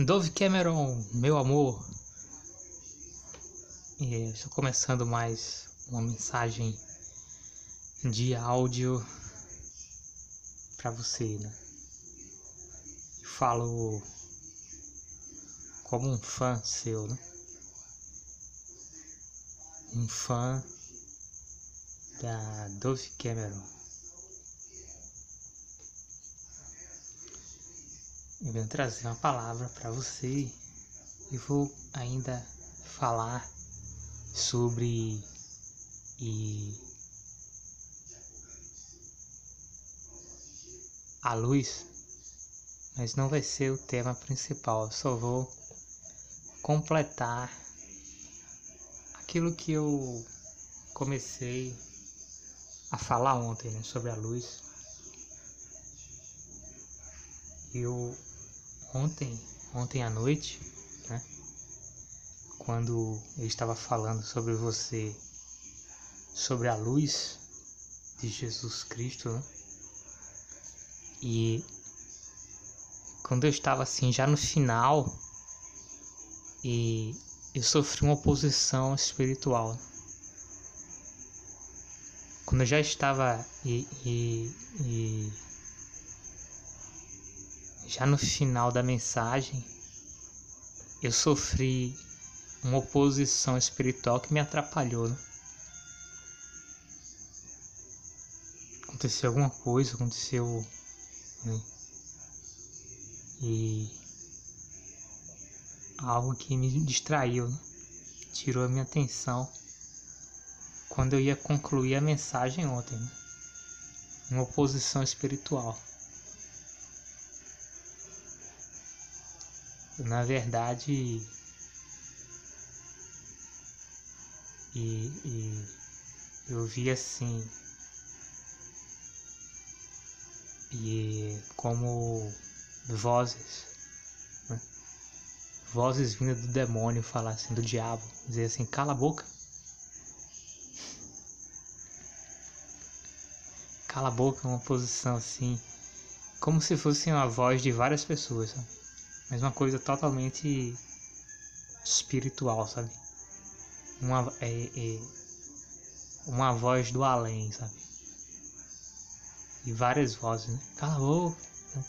Dove Cameron, meu amor. E estou começando mais uma mensagem de áudio para você, né? Falo como um fã seu, né? Um fã da Dove Cameron. Eu venho trazer uma palavra para você e vou ainda falar sobre e a luz, mas não vai ser o tema principal. Eu só vou completar aquilo que eu comecei a falar ontem né, sobre a luz. Eu ontem, ontem à noite, né? Quando eu estava falando sobre você, sobre a luz de Jesus Cristo, né? E quando eu estava assim, já no final, e eu sofri uma oposição espiritual. Quando eu já estava e, e, e já no final da mensagem, eu sofri uma oposição espiritual que me atrapalhou. Né? Aconteceu alguma coisa, aconteceu. Né? E. algo que me distraiu, né? tirou a minha atenção quando eu ia concluir a mensagem ontem. Né? Uma oposição espiritual. Na verdade e, e eu vi assim e como vozes né? vozes vindas do demônio falar assim do diabo dizer assim cala a boca cala a boca uma posição assim como se fosse uma voz de várias pessoas sabe? Mas uma coisa totalmente espiritual, sabe? Uma, é, é, uma voz do além, sabe? E várias vozes, né? Né?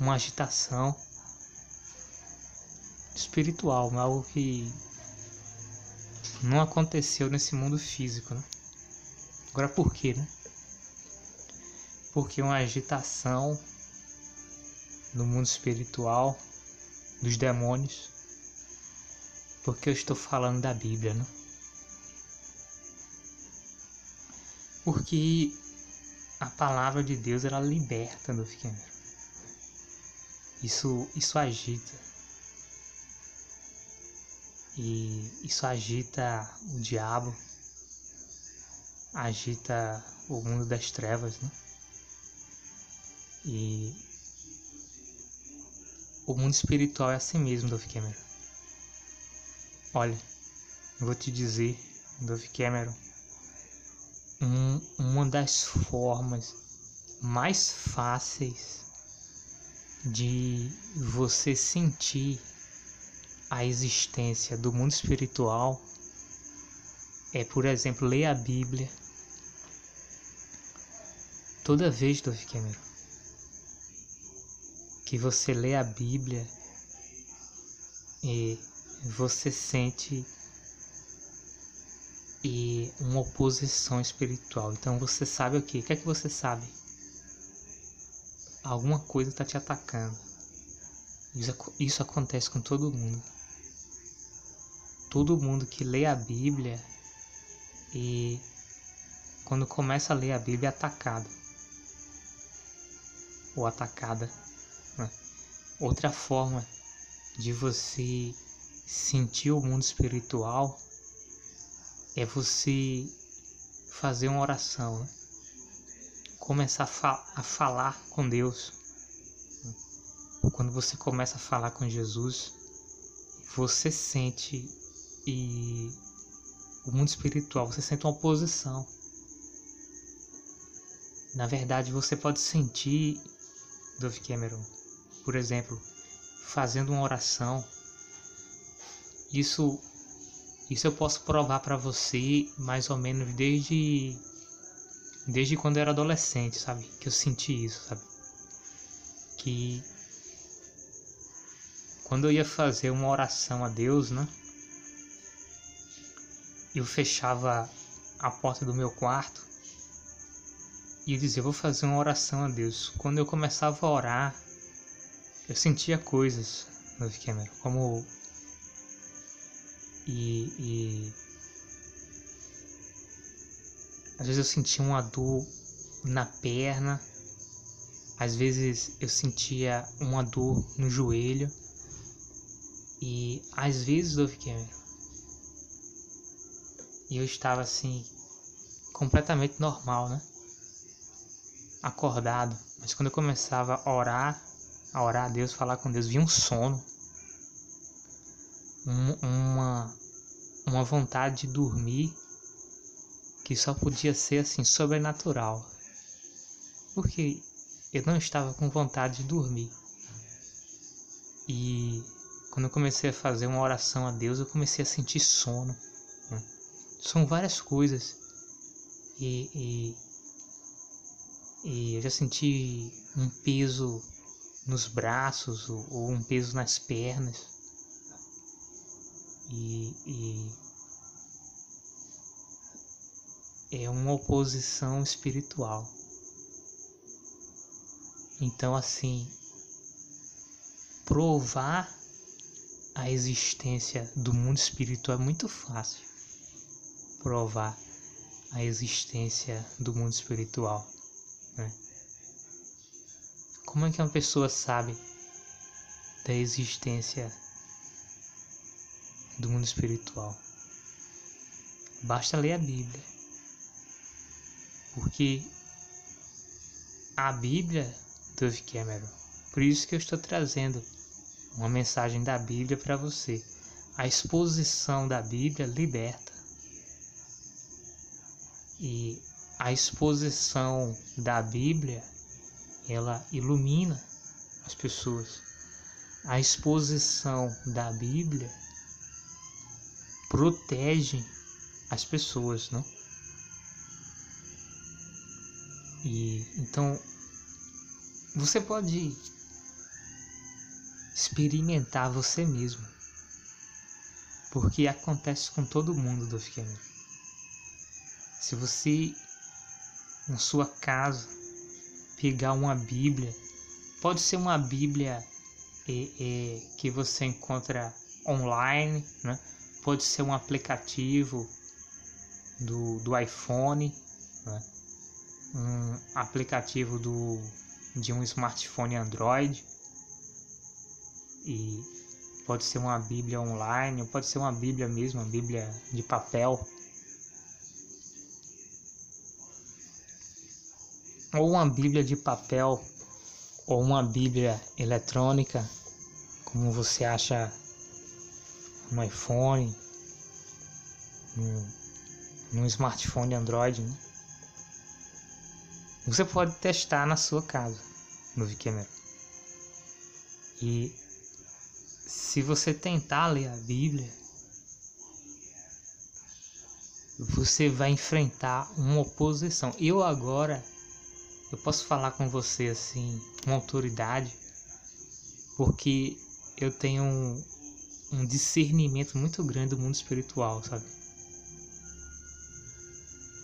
uma agitação espiritual, algo que não aconteceu nesse mundo físico, né? Agora por quê, né? Porque uma agitação no mundo espiritual dos demônios, porque eu estou falando da Bíblia, né? Porque a palavra de Deus ela liberta do pequeno. Isso, isso agita. E isso agita o diabo, agita o mundo das trevas, né? E o mundo espiritual é assim mesmo, Dove Cameron. Olha, eu vou te dizer, Dove Cameron, um, uma das formas mais fáceis de você sentir a existência do mundo espiritual é, por exemplo, ler a Bíblia toda vez, Dove Cameron que você lê a Bíblia e você sente e uma oposição espiritual. Então você sabe o que? O que é que você sabe? Alguma coisa está te atacando. Isso, isso acontece com todo mundo. Todo mundo que lê a Bíblia e quando começa a ler a Bíblia é atacado ou atacada Outra forma de você sentir o mundo espiritual é você fazer uma oração, né? começar a, fa a, falar com Deus. Quando você começa a falar com Jesus, você sente e o mundo espiritual, você sente uma oposição. Na verdade, você pode sentir, Dove Cameron, por exemplo, fazendo uma oração. Isso isso eu posso provar para você mais ou menos desde desde quando eu era adolescente, sabe? Que eu senti isso, sabe? Que quando eu ia fazer uma oração a Deus, né? Eu fechava a porta do meu quarto e dizia: Vou fazer uma oração a Deus. Quando eu começava a orar, eu sentia coisas no Cameron, como. E, e. Às vezes eu sentia uma dor na perna, às vezes eu sentia uma dor no joelho, e às vezes, Dove Cameron, e eu estava assim, completamente normal, né? Acordado. Mas quando eu começava a orar, a orar a Deus, falar com Deus, vinha um sono. Um, uma, uma vontade de dormir que só podia ser assim, sobrenatural. Porque eu não estava com vontade de dormir. E quando eu comecei a fazer uma oração a Deus, eu comecei a sentir sono. Né? São várias coisas. E, e, e, eu já senti um peso nos braços ou, ou um peso nas pernas. E, e é uma oposição espiritual. Então, assim, provar a existência do mundo espiritual é muito fácil provar a existência do mundo espiritual. Né? Como é que uma pessoa sabe da existência do mundo espiritual? Basta ler a Bíblia. Porque a Bíblia, Dove Cameron, por isso que eu estou trazendo uma mensagem da Bíblia para você. A exposição da Bíblia liberta. E a exposição da Bíblia, ela ilumina as pessoas. A exposição da Bíblia protege as pessoas, não? E então você pode experimentar você mesmo. Porque acontece com todo mundo do Cameron. Se você na sua casa pegar uma Bíblia, pode ser uma Bíblia é, é, que você encontra online, né? pode ser um aplicativo do, do iPhone, né? um aplicativo do, de um smartphone Android e pode ser uma Bíblia online, pode ser uma Bíblia mesmo, uma Bíblia de papel. Ou uma Bíblia de papel ou uma Bíblia eletrônica, como você acha no iPhone, no, smartphone Android, né? você pode testar na sua casa no Vikemer. E se você tentar ler a Bíblia, você vai enfrentar uma oposição. Eu agora eu posso falar com você assim, com autoridade, porque eu tenho um, um discernimento muito grande do mundo espiritual, sabe?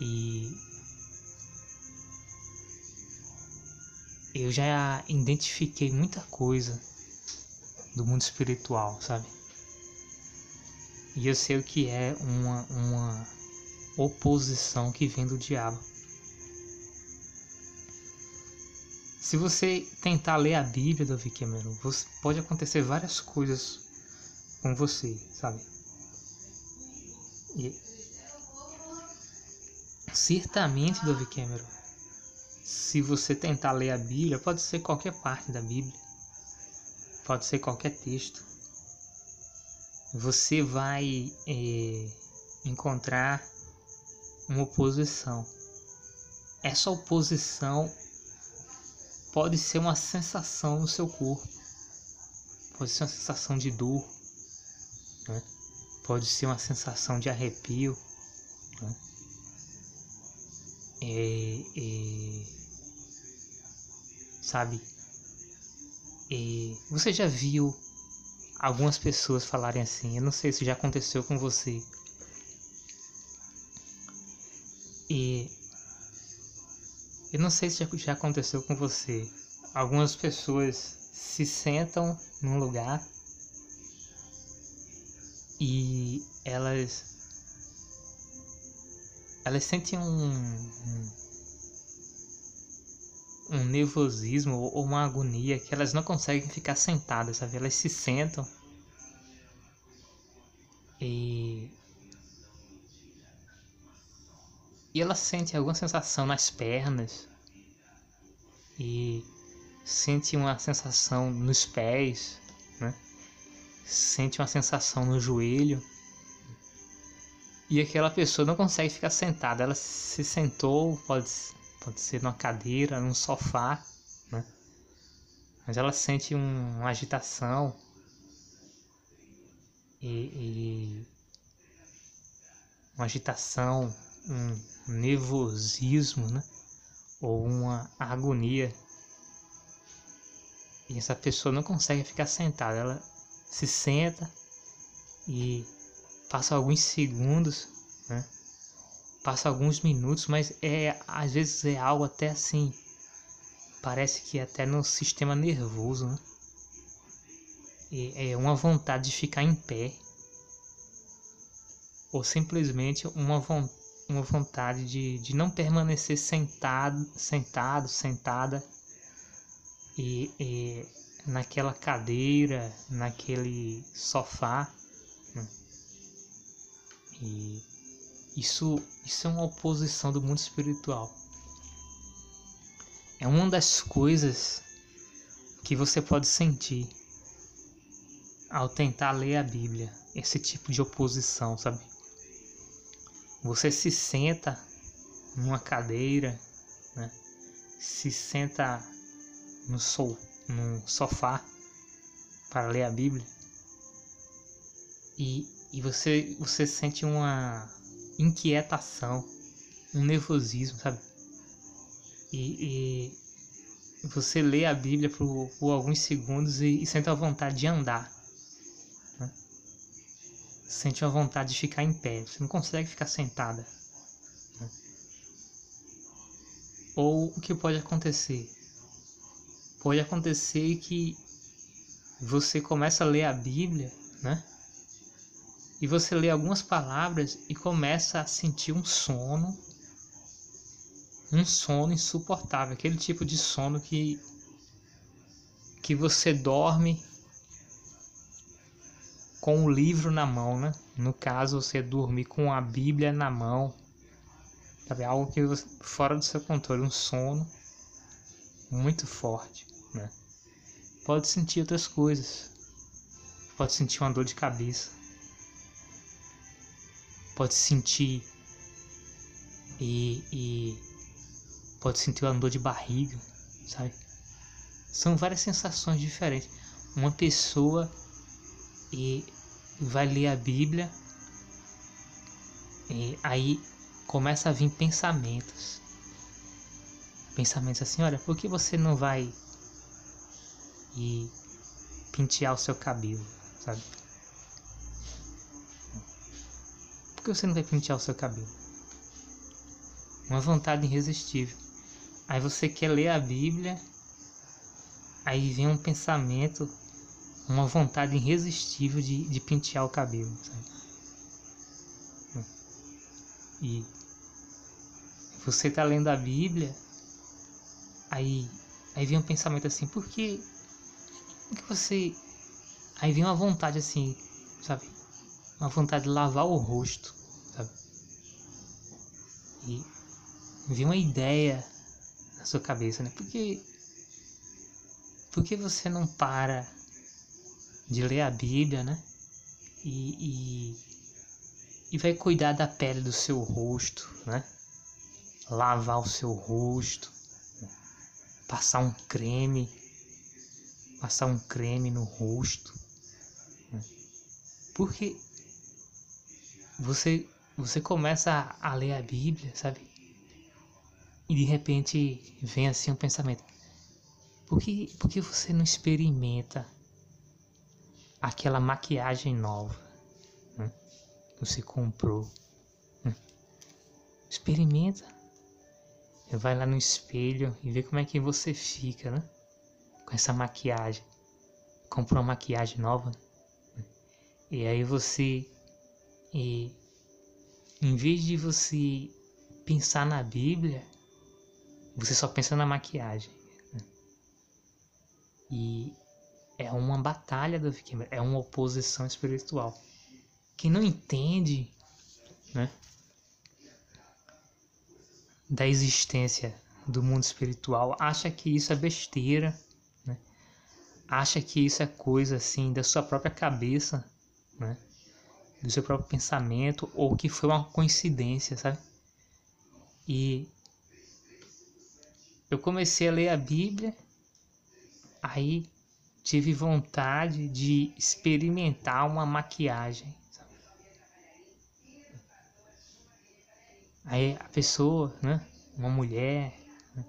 E eu já identifiquei muita coisa do mundo espiritual, sabe? E eu sei o que é uma, uma oposição que vem do diabo. Se você tentar ler a Bíblia, Davi Cameron, pode acontecer várias coisas com você, sabe? E certamente, Davi Cameron, se você tentar ler a Bíblia, pode ser qualquer parte da Bíblia, pode ser qualquer texto, você vai é, encontrar uma oposição. Essa oposição pode ser uma sensação no seu corpo. pode ser uma sensação de dor, né? pode ser uma sensação de arrepio. Né? É, é, sabe? É, você já viu algumas pessoas falarem assim? Eu não sei se já aconteceu com você. E eu não sei se já, aconteceu com você. Algumas pessoas se sentam num lugar e elas elas sentem um, um nervosismo ou uma agonia que elas não conseguem ficar sentadas, sabe? Elas se sentam e e ela sente alguma sensação nas pernas e sente uma sensação nos pés, né? Sente uma sensação no joelho. E aquela pessoa não consegue ficar sentada, ela se sentou, pode, pode ser numa cadeira, num sofá, né? Mas ela sente um, uma agitação e, e uma agitação, um nervosismo, né? Ou uma agonia e essa pessoa não consegue ficar sentada, ela se senta e passa alguns segundos, né? Passa alguns minutos, mas é às vezes é algo até assim, parece que até no sistema nervoso, né? É uma vontade de ficar em pé ou simplesmente uma, uma vontade de, de não permanecer sentado, sentado, sentada e, e naquela cadeira, naquele sofá. Né? E isso, isso é uma oposição do mundo espiritual. É uma das coisas que você pode sentir ao tentar ler a Bíblia, esse tipo de oposição, sabe? Você se senta numa cadeira, né? se senta no, sol, sofá para ler a Bíblia e, e você, você sente uma inquietação, um nervosismo, sabe? E, e você lê a Bíblia por, por alguns segundos e, e, sente a vontade de andar. Sente uma vontade de ficar em pé, você não consegue ficar sentada. Né? Ou o que pode acontecer? pode acontecer que você começa a ler a Bíblia, né? E você lê algumas palavras e começa a sentir um sono, um sono insuportável, aquele tipo de sono que que você dorme com o livro na mão, né? No caso, você dormir com a Bíblia na mão, sabe? Algo que fora do seu controle, um sono muito forte, né? Pode sentir outras coisas. Pode sentir uma dor de cabeça. Pode sentir e, e pode sentir uma dor de barriga, sabe? São várias sensações diferentes. Uma pessoa e vai ler a Bíblia e aí começa a vir pensamentos pensamentos assim, olha, por que você não vai e pentear o seu cabelo, sabe? Por que você não vai pentear o seu cabelo? Uma vontade irresistível. Aí você quer ler a Bíblia, aí vem um pensamento, uma vontade irresistível de, de pentear o cabelo, sabe? E você está lendo a Bíblia, Aí, aí vem um pensamento assim, por que, que você. Aí vem uma vontade assim, sabe? Uma vontade de lavar o rosto, sabe? E vem uma ideia na sua cabeça, né? Por que, por que você não para de ler a Bíblia, né? E, e, e vai cuidar da pele do seu rosto, né? Lavar o seu rosto, passar um creme, passar um creme no rosto. Né? Porque você, você começa a, a ler a Bíblia, sabe? E de repente vem assim um pensamento: por que, por que você não experimenta aquela maquiagem nova né? que você comprou? Né? Experimenta. Vai lá no espelho e vê como é que você fica, né? Com essa maquiagem. Comprou uma maquiagem nova. Né? E aí você. E, em vez de você pensar na Bíblia, você só pensa na maquiagem. Né? E é uma batalha do Wickenberg, é uma oposição espiritual. Quem não entende né, da existência do mundo espiritual acha que isso é besteira, né? acha que isso é coisa assim da sua própria cabeça, né? do seu próprio pensamento, ou que foi uma coincidência, sabe? E eu comecei a ler a Bíblia, aí tive vontade de experimentar uma maquiagem. Aí a pessoa, né, uma mulher, né,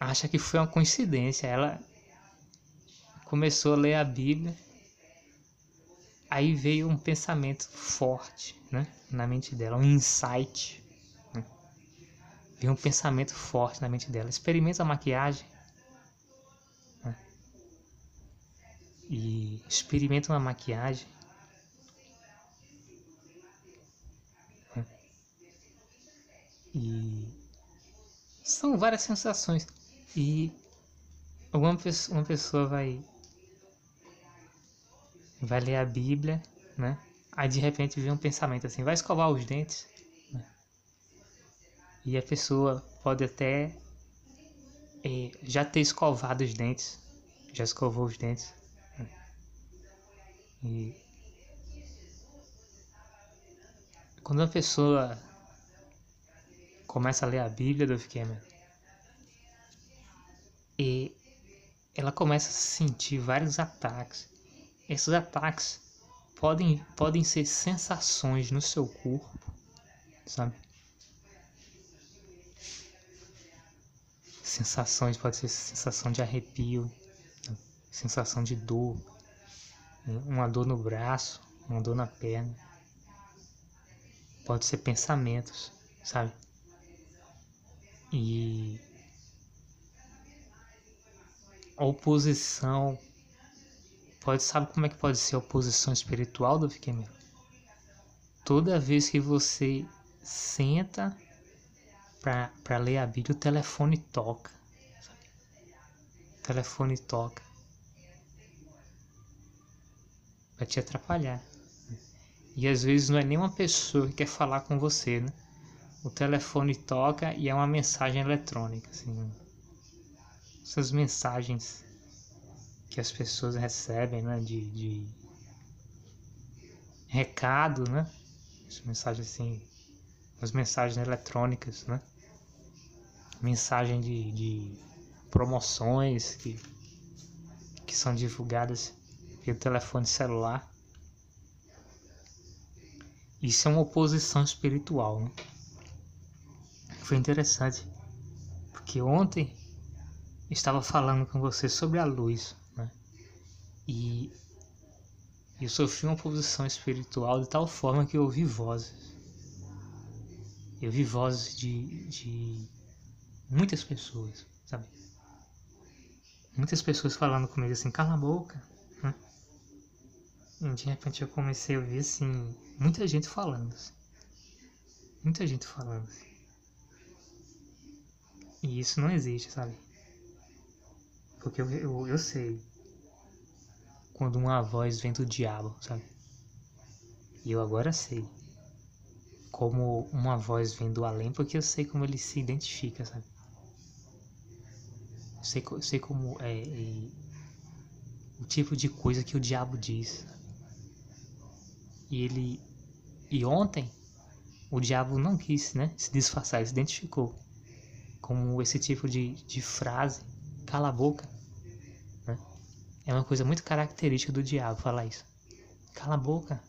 acha que foi uma coincidência. Ela começou a ler a Bíblia, aí veio um pensamento forte né, na mente dela, um insight Vem um pensamento forte na mente dela. Experimenta a maquiagem. E experimenta uma maquiagem. Né? E são várias sensações. E alguma pessoa, uma pessoa vai vai ler a Bíblia, né? Aí de repente vem um pensamento assim, vai escovar os dentes. E a pessoa pode até é, já ter escovado os dentes, já escovou os dentes. E quando a pessoa começa a ler a Bíblia do Cameron, e ela começa a sentir vários ataques. Esses ataques podem, podem ser sensações no seu corpo, sabe? sensações, pode ser sensação de arrepio, sensação de dor, uma dor no braço, uma dor na perna. Pode ser pensamentos, sabe? E oposição pode sabe como é que pode ser a oposição espiritual do Fiquemelo? Toda vez que você senta para ler a Bíblia, o telefone toca. O telefone toca. Vai te atrapalhar. E às vezes não é nem uma pessoa que quer falar com você, né? O telefone toca e é uma mensagem eletrônica, assim. Essas mensagens que as pessoas recebem, né? De, de recado, né? Essa mensagem assim as mensagens eletrônicas, né? Mensagem de, de promoções que, que são divulgadas pelo telefone celular. Isso é uma oposição espiritual, né? Foi interessante, porque ontem estava falando com você sobre a luz, né? E eu sofri uma oposição espiritual de tal forma que eu ouvi vozes eu vi vozes de, de muitas pessoas, sabe? Muitas pessoas falando comigo assim, cala a boca. De repente eu comecei a ouvir assim, muita gente falando. Assim. Muita gente falando. Assim. E isso não existe, sabe? Porque eu, eu, eu sei quando uma voz vem do diabo, sabe? E eu agora sei como uma voz vindo do além, porque eu sei como ele se identifica, sabe? Eu sei, eu sei como é, é, o tipo de coisa que o diabo diz. E ele e ontem o diabo não quis, né, se disfarçar, ele se identificou como esse tipo de, de frase, cala a boca, né? É uma coisa muito característica do diabo falar isso. Cala a boca.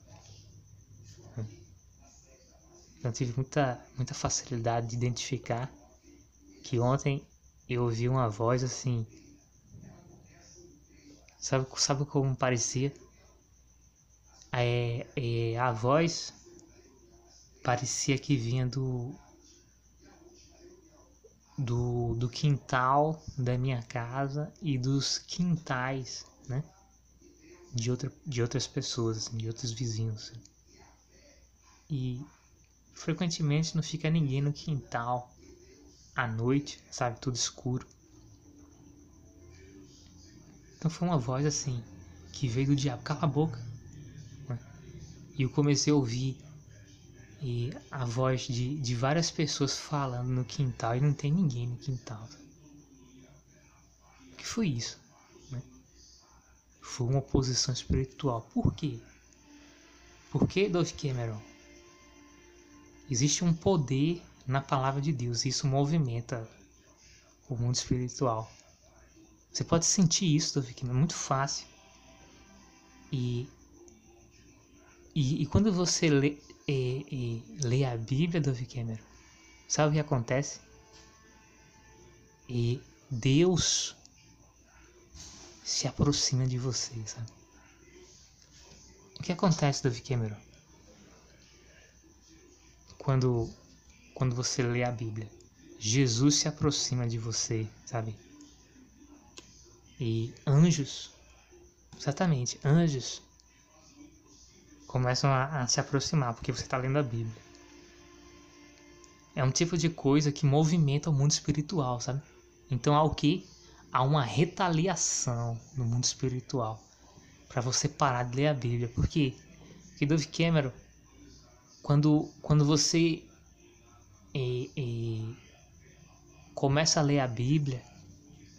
Eu tive muita, muita facilidade de identificar que ontem eu ouvi uma voz assim. Sabe, sabe como parecia? É, é, a voz parecia que vinha do, do, do quintal da minha casa e dos quintais, né? De, outra, de outras pessoas, de outros vizinhos. E frequentemente não fica ninguém no quintal à noite, sabe? Tudo escuro. Então foi uma voz assim, que veio do diabo, cala a boca. E eu comecei a ouvir e a voz de, de várias pessoas falando no quintal e não tem ninguém no quintal. O que foi isso? Né? Foi uma oposição espiritual. Por quê? Por que Dove Cameron? Existe um poder na palavra de Deus e isso movimenta o mundo espiritual. Você pode sentir isso, Dove Cameron, é muito fácil. E, e, e quando você lê, e, e lê a Bíblia do Cameron, sabe o que acontece? E Deus se aproxima de você, sabe? O que acontece, Davi Cameron? Quando, quando você lê a Bíblia, Jesus se aproxima de você, sabe? E anjos, exatamente, anjos começam a, a se aproximar, porque você está lendo a Bíblia. É um tipo de coisa que movimenta o mundo espiritual, sabe? Então há o que? Há uma retaliação no mundo espiritual para você parar de ler a Bíblia. Por quê? Porque Dove Cameron, quando, quando você é, é, começa a ler a Bíblia,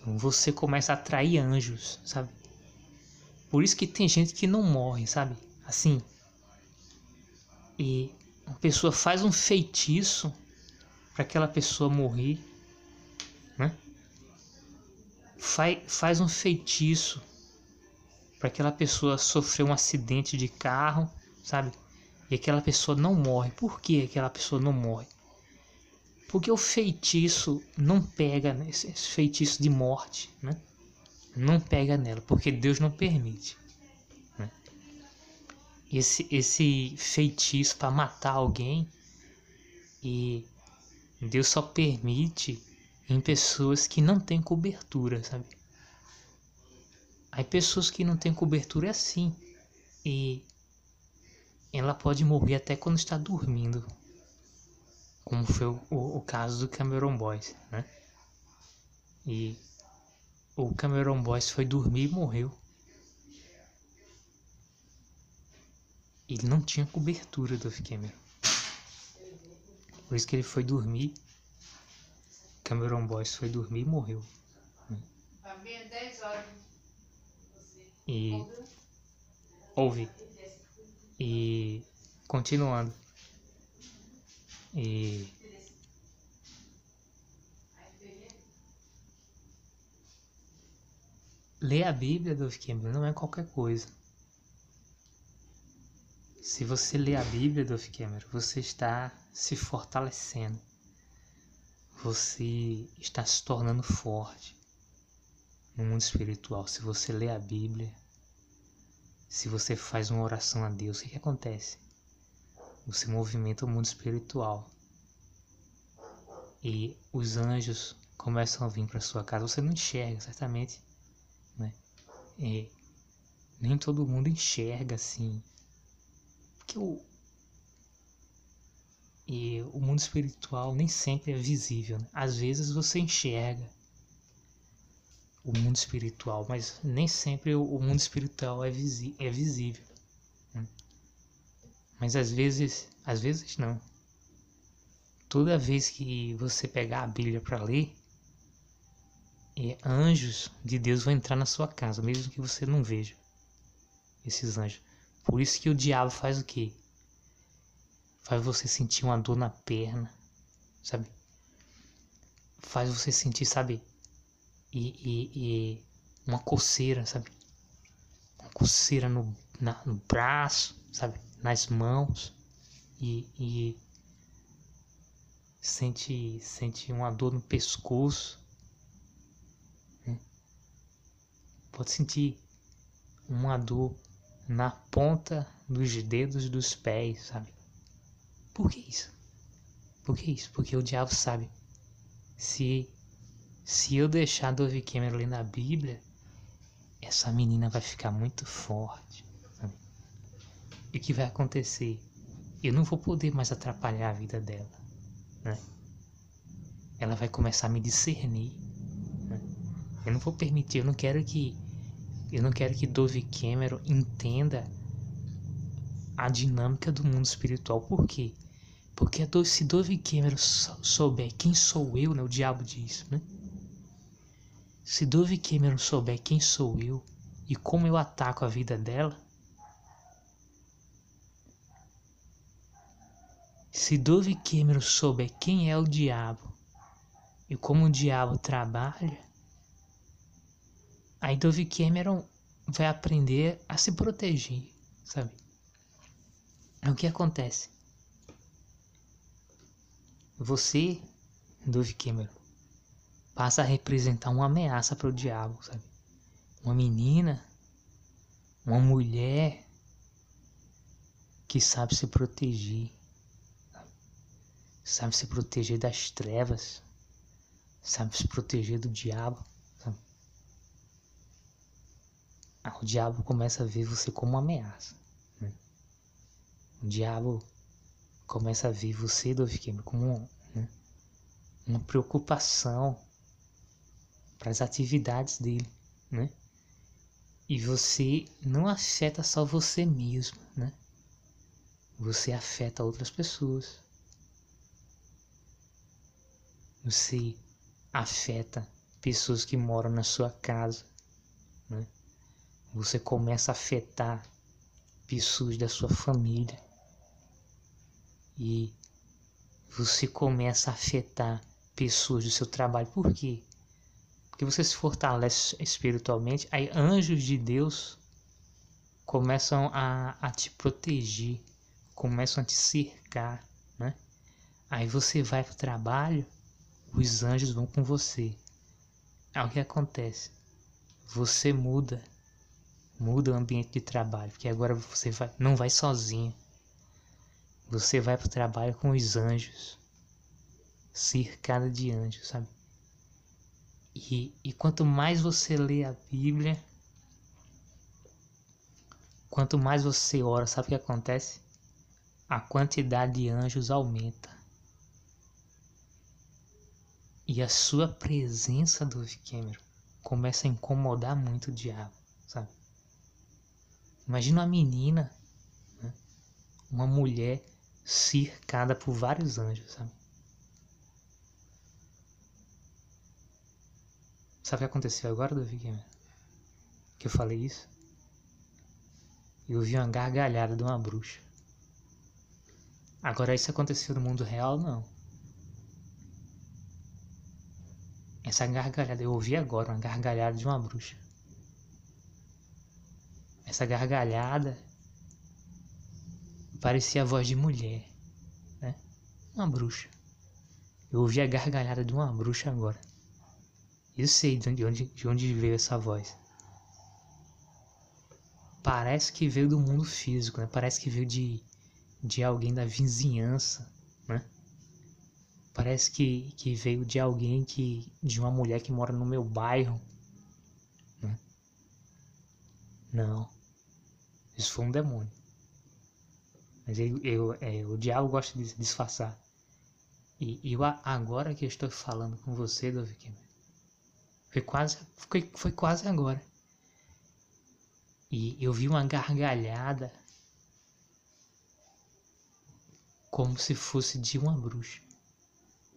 você começa a atrair anjos, sabe? Por isso que tem gente que não morre, sabe? Assim, e a pessoa faz um feitiço para aquela pessoa morrer, né? Faz, faz um feitiço para aquela pessoa sofrer um acidente de carro, sabe? E aquela pessoa não morre. Por que aquela pessoa não morre? Porque o feitiço não pega, esse feitiço de morte, né? Não pega nela, porque Deus não permite esse, esse feitiço para matar alguém e Deus só permite em pessoas que não têm cobertura, sabe? Aí pessoas que não têm cobertura é assim e ela pode morrer até quando está dormindo, como foi o, o, o caso do Cameron Boys, né? E o Cameron Boys foi dormir e morreu. Ele não tinha cobertura do Cameron. Por isso que ele foi dormir. Cameron Boyce foi dormir e morreu. E ouve. E continuando. E ler a Bíblia do Cameron não é qualquer coisa. Se você lê a Bíblia, Dolph Cameron, você está se fortalecendo. Você está se tornando forte no mundo espiritual. Se você lê a Bíblia, se você faz uma oração a Deus, o que, que acontece? Você movimenta o mundo espiritual. E os anjos começam a vir para sua casa. Você não enxerga, certamente. Né? E nem todo mundo enxerga assim que o e o mundo espiritual nem sempre é visível. Né? Às vezes você enxerga o mundo espiritual, mas nem sempre o mundo espiritual é, visi é visível. Né? Mas às vezes, às vezes não. Toda vez que você pegar a Bíblia para ler, é, anjos de Deus vão entrar na sua casa, mesmo que você não veja esses anjos. Por isso que o diabo faz o quê? Faz você sentir uma dor na perna, sabe? Faz você sentir, sabe? E, e, e uma coceira, sabe? coceira no, na, no braço, sabe? Nas mãos. E, e sente, sente uma dor no pescoço. Né? Pode sentir uma dor na ponta dos dedos dos pés, sabe? Por que isso? Por que isso? Porque o diabo sabe. Se se eu deixar Dove Cameron ler na Bíblia, essa menina vai ficar muito forte. Sabe? E o que vai acontecer? Eu não vou poder mais atrapalhar a vida dela. Né? Ela vai começar a me discernir. Né? Eu não vou permitir, eu não quero que. Eu não quero que Dove Cameron entenda a dinâmica do mundo espiritual. Por quê? Porque se Dove Cameron souber quem sou eu, né, o diabo diz, né? Se Dove Cameron souber quem sou eu e como eu ataco a vida dela, se Dove Cameron souber quem é o diabo e como o diabo trabalha, aí Dove Cameron vai aprender a se proteger, sabe? O que acontece. Você, Dove Cameron, passa a representar uma ameaça para o diabo, sabe? Uma menina, uma mulher que sabe se proteger, sabe, sabe se proteger das trevas, sabe se proteger do diabo. Sabe? Ah, o diabo começa a ver você como uma ameaça. Né? O diabo começa a ver você, Dove Cameron, como né, uma preocupação para as atividades dele, né? E você não afeta só você mesmo, né? Você afeta outras pessoas. Você afeta pessoas que moram na sua casa? Você começa a afetar pessoas da sua família e você começa a afetar pessoas do seu trabalho. Por quê? Porque você se fortalece espiritualmente, aí anjos de Deus começam a, a te proteger, começam a te cercar, né? Aí você vai para o trabalho, os anjos vão com você. É o que acontece. Você muda, muda o ambiente de trabalho, porque agora você vai, não vai sozinho. Você vai para o trabalho com os anjos, cercada de anjos, sabe? E, e quanto mais você lê a Bíblia, quanto mais você ora, sabe o que acontece? A quantidade de anjos aumenta. E a sua presença, Dove Cameron, começa a incomodar muito o diabo? Imagina uma menina, né? uma mulher cercada por vários anjos, sabe? Sabe o que aconteceu agora, Davi Que eu falei isso? Eu vi uma gargalhada de uma bruxa. Agora isso aconteceu no mundo real, não. Essa gargalhada, eu ouvi agora uma gargalhada de uma bruxa. Essa gargalhada parecia a voz de mulher, né? Uma bruxa. Eu ouvi a gargalhada de uma bruxa agora. Eu sei de onde, de onde veio essa voz. Parece que veio do mundo físico, né? Parece que veio de, de alguém da vizinhança, né? Parece que, que veio de alguém que. de uma mulher que mora no meu bairro. Né? Não. Isso foi um demônio. Mas eu, eu, é, o diabo gosta de disfarçar. E eu, agora que eu estou falando com você, Doviquim, foi quase, foi, foi quase agora. E eu vi uma gargalhada como se fosse de uma bruxa,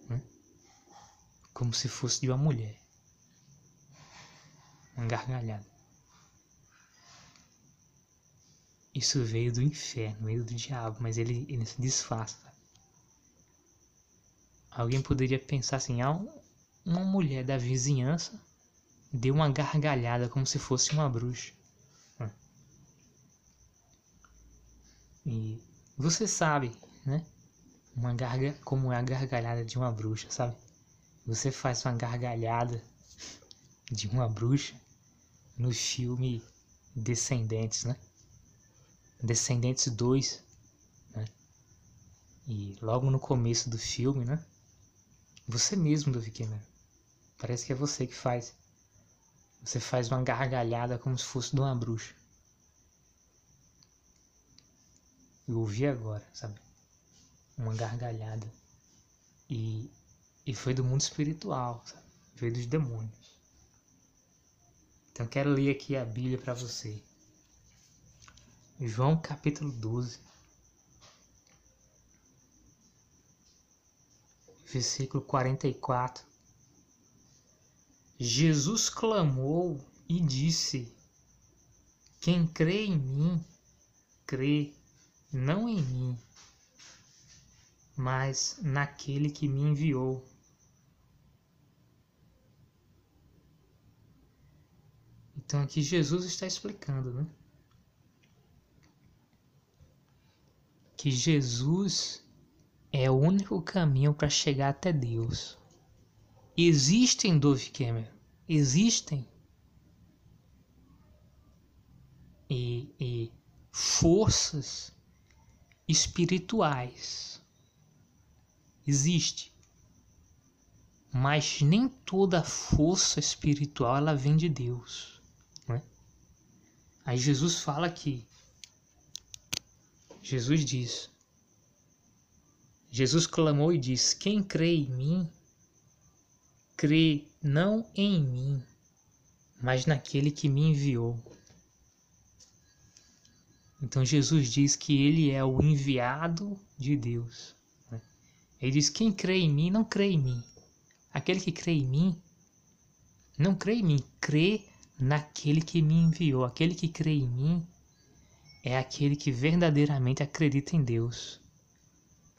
né? como se fosse de uma mulher. Uma gargalhada. Isso veio do inferno, veio do diabo, mas ele, ele se disfarça. Alguém poderia pensar assim: ah, uma mulher da vizinhança deu uma gargalhada como se fosse uma bruxa. E você sabe, né? Uma garga, como é a gargalhada de uma bruxa, sabe? Você faz uma gargalhada de uma bruxa no filme Descendentes, né? Descendentes 2, né? E logo no começo do filme, né? Você mesmo, do Cameron. Parece que é você que faz. Você faz uma gargalhada como se fosse de uma bruxa. Eu ouvi agora, sabe? Uma gargalhada. E, e foi do mundo espiritual, sabe? Veio dos demônios. Então quero ler aqui a Bíblia para você. João capítulo 12. Versículo 44. Jesus clamou e disse: Quem crê em mim, crê não em mim, mas naquele que me enviou. Então aqui Jesus está explicando, né? Que Jesus é o único caminho para chegar até Deus. Existem, Dove Cameron, existem e, e forças espirituais. Existe. Mas nem toda força espiritual ela vem de Deus. Né? Aí Jesus fala aqui. Jesus diz. Jesus clamou e disse: Quem crê em mim, crê não em mim, mas naquele que me enviou. Então Jesus diz que ele é o enviado de Deus. Né? Ele diz: quem crê em mim não crê em mim. Aquele que crê em mim não crê em mim, crê naquele que me enviou. Aquele que crê em mim é aquele que verdadeiramente acredita em Deus.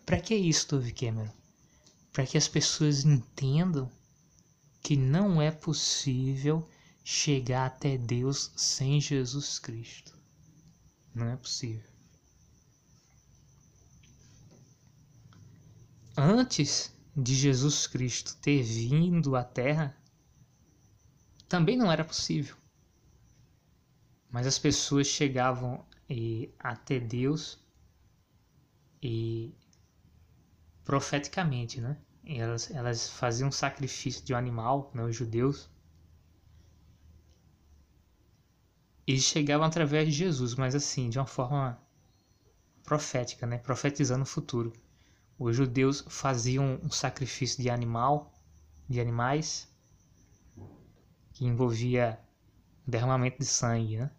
Para que isso, Tove Cameron? Para que as pessoas entendam que não é possível chegar até Deus sem Jesus Cristo. Não é possível. Antes de Jesus Cristo ter vindo à Terra, também não era possível. Mas as pessoas chegavam e, até Deus e profeticamente, né? elas, elas faziam sacrifício de um animal, né, os judeus. Eles chegavam através de Jesus, mas assim, de uma forma profética, né, profetizando o futuro. Os judeus faziam um sacrifício de animal, de animais, que envolvia derramamento de sangue, né?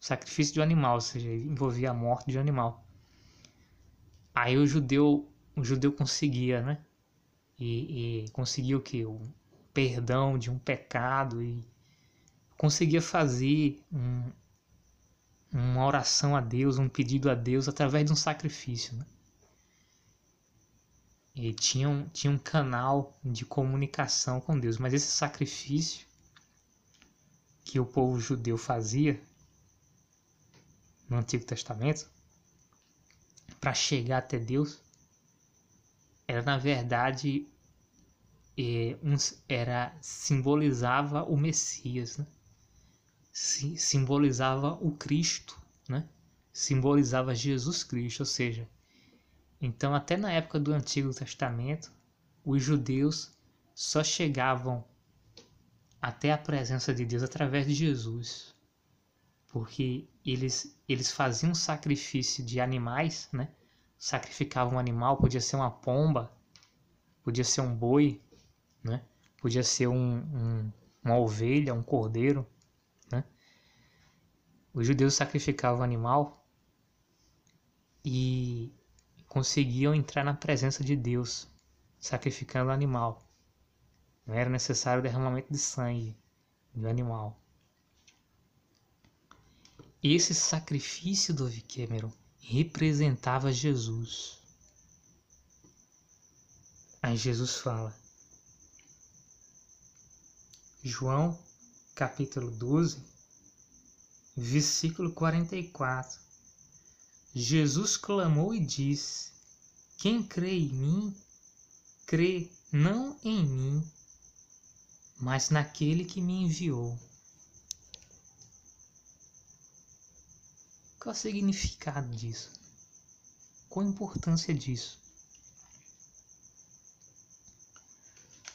Sacrifício de um animal, ou seja, envolvia a morte de um animal. Aí o judeu, o judeu conseguia, né? e, e conseguia o que? O perdão de um pecado e conseguia fazer um, uma oração a Deus, um pedido a Deus através de um sacrifício. Né? E tinha um, tinha um canal de comunicação com Deus, mas esse sacrifício que o povo judeu fazia no Antigo Testamento para chegar até Deus era na verdade é, era simbolizava o Messias, né? simbolizava o Cristo, né? simbolizava Jesus Cristo, ou seja, então até na época do Antigo Testamento os judeus só chegavam até a presença de Deus através de Jesus, porque eles eles faziam sacrifício de animais, né? sacrificava um animal, podia ser uma pomba, podia ser um boi, né? podia ser um, um, uma ovelha, um cordeiro. Né? Os judeus sacrificavam animal e conseguiam entrar na presença de Deus sacrificando o animal. Não era necessário o derramamento de sangue do animal. Esse sacrifício do Cameron representava Jesus. Aí Jesus fala, João capítulo 12, versículo 44. Jesus clamou e disse: Quem crê em mim, crê não em mim, mas naquele que me enviou. Qual é o significado disso? Qual a importância disso?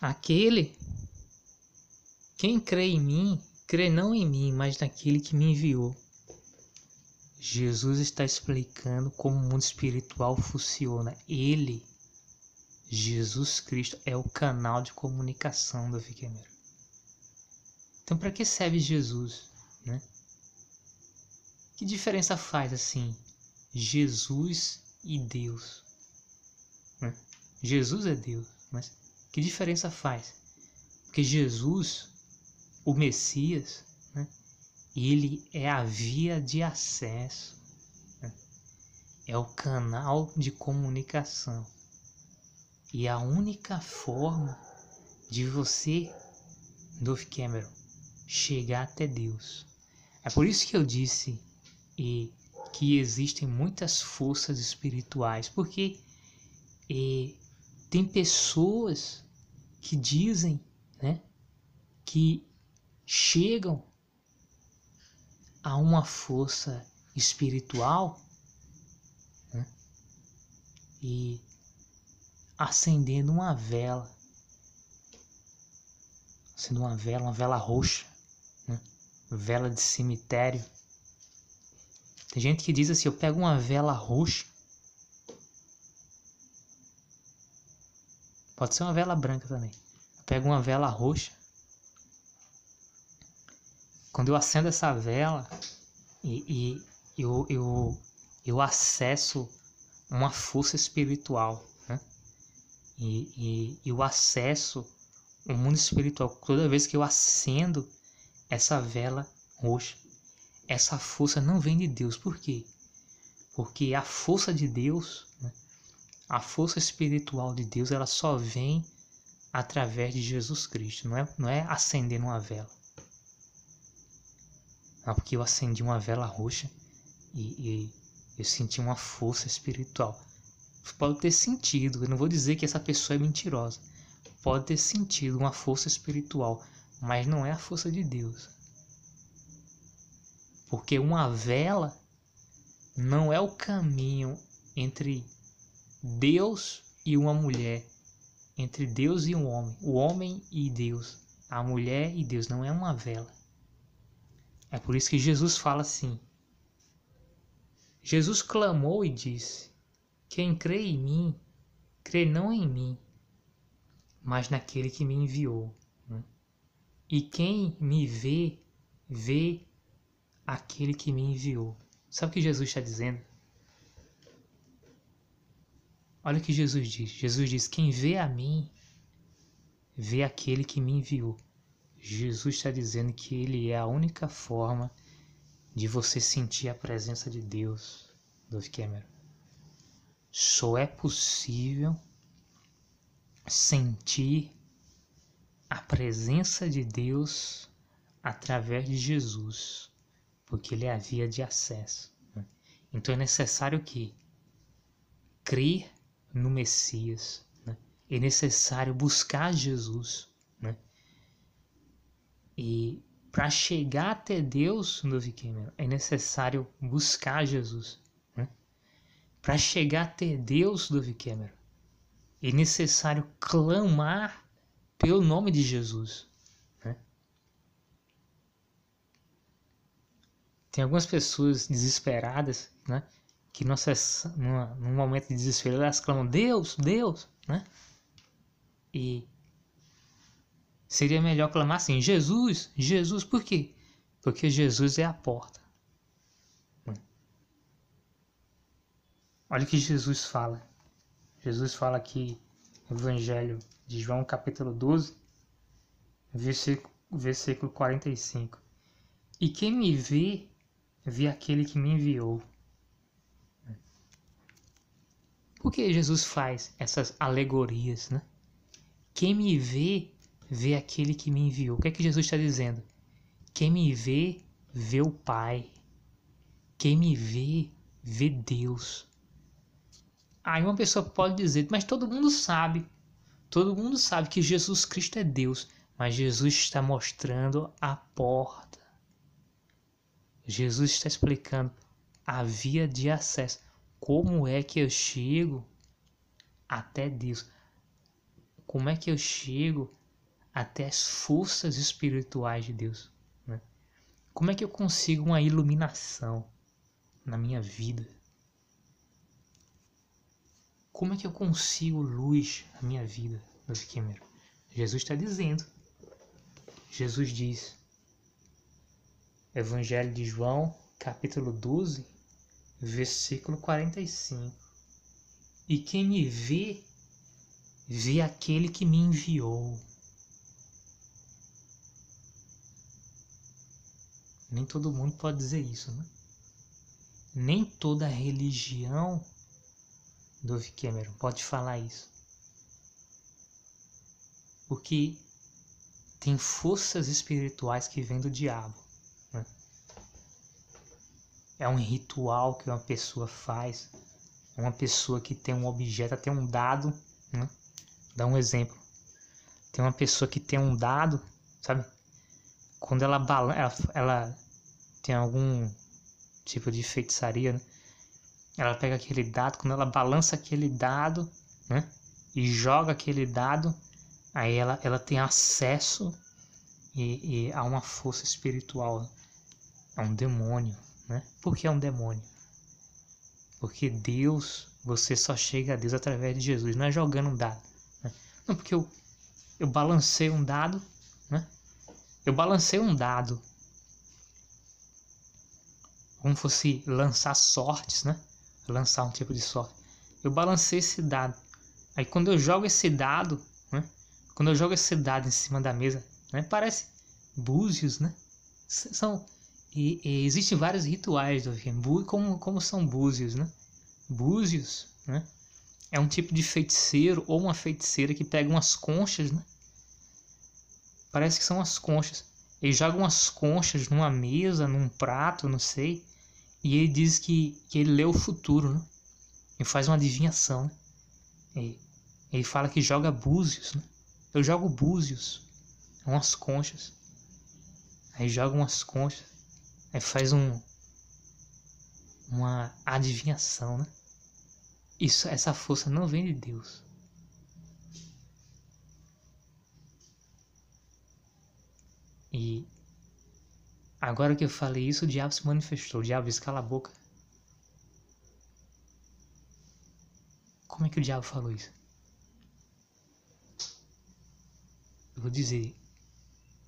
Aquele, quem crê em mim, crê não em mim, mas naquele que me enviou. Jesus está explicando como o mundo espiritual funciona. Ele, Jesus Cristo, é o canal de comunicação do Viquemeiro. Então, para que serve Jesus? Né? Que diferença faz assim Jesus e Deus? Né? Jesus é Deus, mas que diferença faz? Porque Jesus, o Messias, né? ele é a via de acesso, né? é o canal de comunicação. E a única forma de você, Dove Cameron, chegar até Deus. É por isso que eu disse e que existem muitas forças espirituais, porque e, tem pessoas que dizem né, que chegam a uma força espiritual né? e acendendo uma vela, acendendo uma vela, uma vela roxa, né? vela de cemitério. Tem gente que diz assim: eu pego uma vela roxa, pode ser uma vela branca também. Eu pego uma vela roxa quando eu acendo essa vela e, e eu, eu, eu acesso uma força espiritual, né? E, e eu acesso o mundo espiritual toda vez que eu acendo essa vela roxa. Essa força não vem de Deus, por quê? Porque a força de Deus, né? a força espiritual de Deus, ela só vem através de Jesus Cristo, não é, não é acendendo uma vela. Ah, porque eu acendi uma vela roxa e, e eu senti uma força espiritual. Pode ter sentido, eu não vou dizer que essa pessoa é mentirosa. Pode ter sentido uma força espiritual, mas não é a força de Deus. Porque uma vela não é o caminho entre Deus e uma mulher, entre Deus e um homem, o homem e Deus, a mulher e Deus, não é uma vela. É por isso que Jesus fala assim. Jesus clamou e disse: Quem crê em mim, crê não em mim, mas naquele que me enviou. E quem me vê, vê aquele que me enviou. Sabe o que Jesus está dizendo? Olha o que Jesus diz. Jesus diz: Quem vê a mim, vê aquele que me enviou. Jesus está dizendo que Ele é a única forma de você sentir a presença de Deus, Dove Cameron. Só é possível sentir a presença de Deus através de Jesus, porque Ele é a via de acesso. Né? Então é necessário que crer no Messias, né? é necessário buscar Jesus. Né? E para chegar até Deus, no Cameron, é necessário buscar Jesus. Né? Para chegar até Deus, do Cameron, é necessário clamar pelo nome de Jesus. Tem algumas pessoas desesperadas, né? que numa, num momento de desespero elas clamam Deus, Deus, né? E seria melhor clamar assim: Jesus, Jesus, por quê? Porque Jesus é a porta. Olha o que Jesus fala. Jesus fala aqui no Evangelho de João, capítulo 12, versículo, versículo 45. E quem me vê, vê aquele que me enviou. Por que Jesus faz essas alegorias, né? Quem me vê, vê aquele que me enviou. O que é que Jesus está dizendo? Quem me vê, vê o Pai. Quem me vê, vê Deus. Aí uma pessoa pode dizer, mas todo mundo sabe, todo mundo sabe que Jesus Cristo é Deus, mas Jesus está mostrando a porta. Jesus está explicando a via de acesso. Como é que eu chego até Deus? Como é que eu chego até as forças espirituais de Deus? Né? Como é que eu consigo uma iluminação na minha vida? Como é que eu consigo luz na minha vida, meus? Jesus está dizendo. Jesus diz, Evangelho de João, capítulo 12, versículo 45. E quem me vê, vê aquele que me enviou. Nem todo mundo pode dizer isso, né? Nem toda religião, Dove Cameron, pode falar isso. Porque tem forças espirituais que vêm do diabo. É um ritual que uma pessoa faz. Uma pessoa que tem um objeto, tem um dado. Né? Dá um exemplo. Tem uma pessoa que tem um dado, sabe? Quando ela balança, ela, ela tem algum tipo de feitiçaria, né? Ela pega aquele dado, quando ela balança aquele dado, né? E joga aquele dado, Aí ela, ela tem acesso e, e a uma força espiritual. É um demônio, né? Por que é um demônio? Porque Deus, você só chega a Deus através de Jesus, não é jogando um dado. Né? Não, porque eu, eu balancei um dado, né? Eu balancei um dado. Como fosse lançar sortes, né? Lançar um tipo de sorte. Eu balancei esse dado. Aí quando eu jogo esse dado, né? Quando eu jogo esse dado em cima da mesa, né, parece búzios, né? São e, e existem vários rituais do Vikings, como, como são búzios, né? Búzios, né? É um tipo de feiticeiro ou uma feiticeira que pega umas conchas, né? Parece que são as conchas. Ele joga umas conchas numa mesa, num prato, não sei. E ele diz que, que ele lê o futuro, né? Ele faz uma adivinhação, né? Ele, ele fala que joga búzios, né? Eu jogo búzios, umas conchas. Aí joga umas conchas. Aí faz um uma adivinhação, né? Isso, essa força não vem de Deus. E agora que eu falei isso, o diabo se manifestou. O diabo disse: cala a boca. Como é que o diabo falou isso? Eu vou dizer,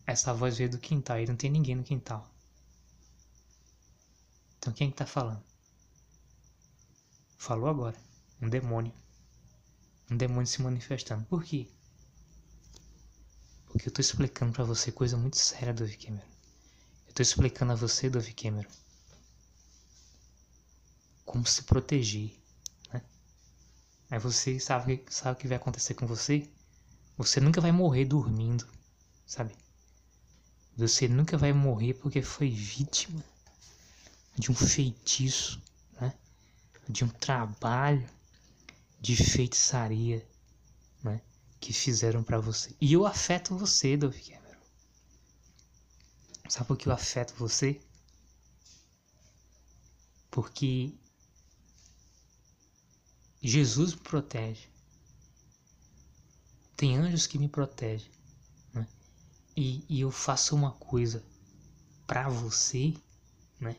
essa voz veio do quintal e não tem ninguém no quintal. Então quem é que tá falando? Falou agora. Um demônio. Um demônio se manifestando. Por quê? Porque eu tô explicando para você coisa muito séria, Dove Cameron. Eu tô explicando a você, Dove Cameron, como se proteger. Né? Aí você sabe, sabe o que vai acontecer com você? Você nunca vai morrer dormindo, sabe? Você nunca vai morrer porque foi vítima de um feitiço, né? De um trabalho de feitiçaria, né? Que fizeram para você. E eu afeto você, Dove Cameron. Sabe por que eu afeto você? Porque Jesus me protege tem anjos que me protegem. Né? E, e eu faço uma coisa para você, né?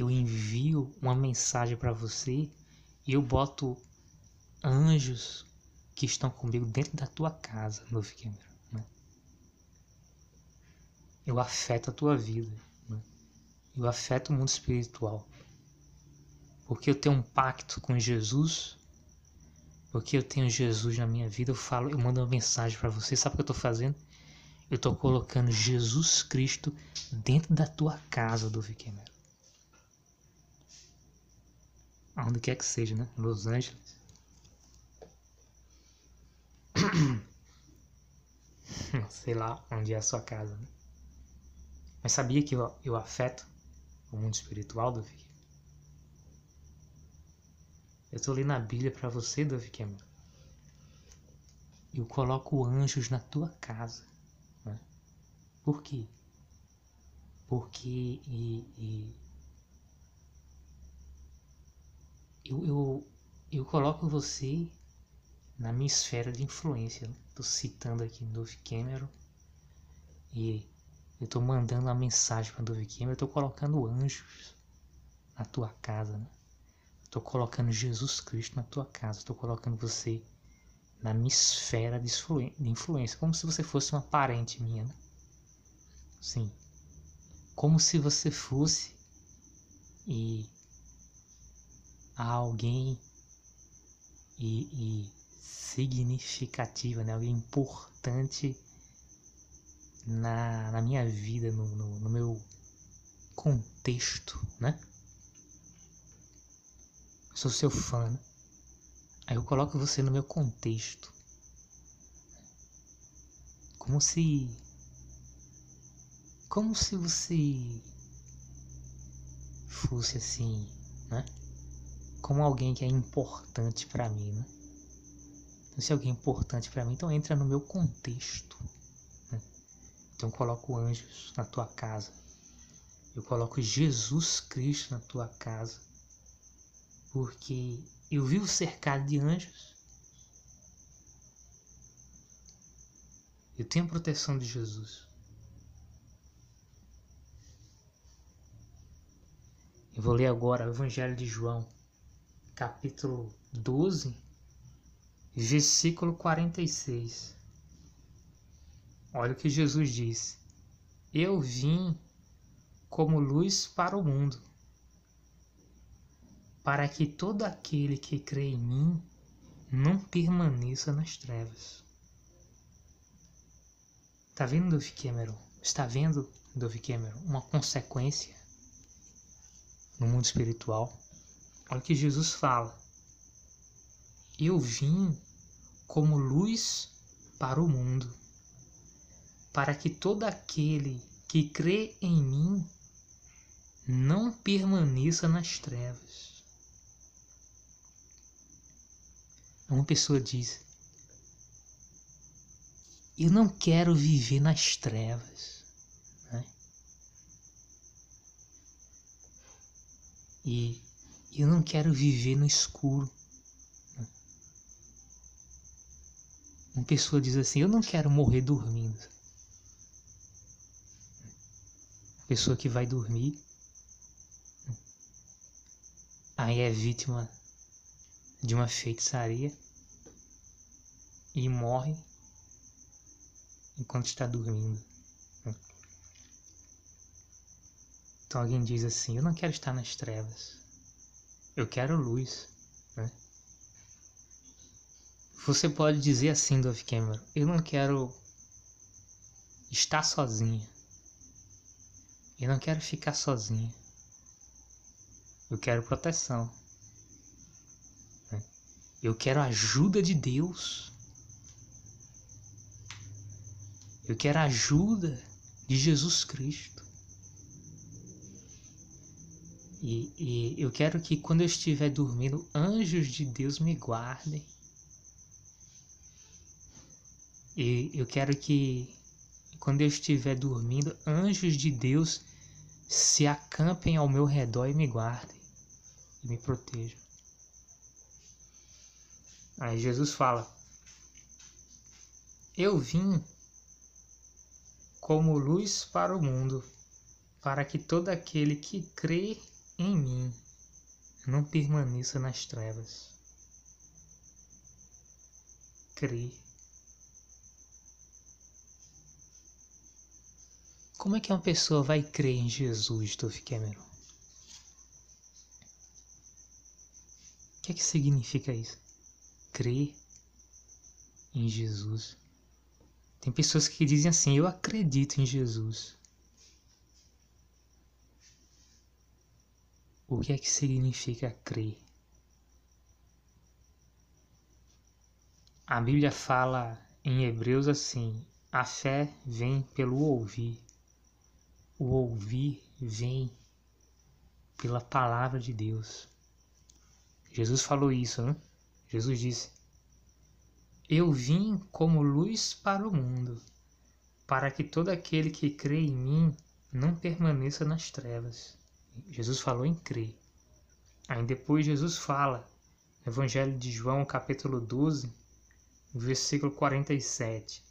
Eu envio uma mensagem para você e eu boto anjos que estão comigo dentro da tua casa, meu filho. Né? Eu afeto a tua vida. Né? Eu afeto o mundo espiritual. Porque eu tenho um pacto com Jesus porque eu tenho Jesus na minha vida, eu falo, eu mando uma mensagem para você. Sabe o que eu estou fazendo? Eu estou colocando Jesus Cristo dentro da tua casa, do Viquemero. Aonde quer que seja, né? Los Angeles. Sei lá onde é a sua casa, né? Mas sabia que eu, eu afeto o mundo espiritual Viquemero? Eu tô lendo a Bíblia para você, Dove Cameron. Eu coloco anjos na tua casa. Né? Por quê? Porque e, e, eu, eu, eu coloco você na minha esfera de influência. Estou citando aqui Dove Cameron e eu estou mandando uma mensagem para Dove Cameron. Estou colocando anjos na tua casa. Né? Estou colocando Jesus Cristo na tua casa. Estou colocando você na minha esfera de, influência, como se você fosse uma parente minha. Né? Sim. Como se você fosse e alguém e, e significativa, né? alguém importante na, na minha vida, no, no, no meu contexto, né? Sou seu fã, né? Aí eu coloco você no meu contexto. Como se. Como se você fosse assim, né? Como alguém que é importante para mim, né? Então, se alguém é importante para mim, então entra no meu contexto. Né? Então eu coloco anjos na tua casa. Eu coloco Jesus Cristo na tua casa. Porque eu vivo cercado de anjos. Eu tenho a proteção de Jesus. Eu vou ler agora o Evangelho de João, capítulo 12, versículo 46. Olha o que Jesus diz: Eu vim como luz para o mundo, para que todo aquele que crê em mim não permaneça nas trevas. Está vendo, Dove Cameron? Está vendo, Dove Cameron, uma consequência no mundo espiritual? Olha o que Jesus fala. Eu vim como luz para o mundo, para que todo aquele que crê em mim não permaneça nas trevas. Uma pessoa diz: Eu não quero viver nas trevas. Né? E eu não quero viver no escuro. Uma pessoa diz assim: Eu não quero morrer dormindo. Pessoa que vai dormir, aí é vítima de uma feitiçaria e morre enquanto está dormindo. Então alguém diz assim: Eu não quero estar nas trevas, eu quero luz. Né? Você pode dizer assim, Dove Cameron: Eu não quero estar sozinha, eu não quero ficar sozinha, eu quero proteção. Eu quero ajuda de Deus. Eu quero ajuda de Jesus Cristo. E, e, eu quero que quando eu estiver dormindo, anjos de Deus me guardem. E eu quero que quando eu estiver dormindo, anjos de Deus se acampem ao meu redor e me guardem e me protejam. Aí Jesus fala: Eu vim como luz para o mundo, para que todo aquele que crê em mim não permaneça nas trevas. Crê. Como é que uma pessoa vai crer em Jesus, Tove Cameron? O que é que significa isso? crer em Jesus. Tem pessoas que dizem assim: Eu acredito em Jesus. O que é que significa crer? A Bíblia fala em Hebreus assim: a fé vem pelo ouvir, o ouvir vem pela palavra de Deus. Jesus falou isso, né? Jesus disse: Eu vim como luz para o mundo, para que todo aquele que crê em mim não permaneça nas trevas. Jesus falou em crer. Aí depois Jesus fala, Evangelho de João, capítulo 12, versículo 47.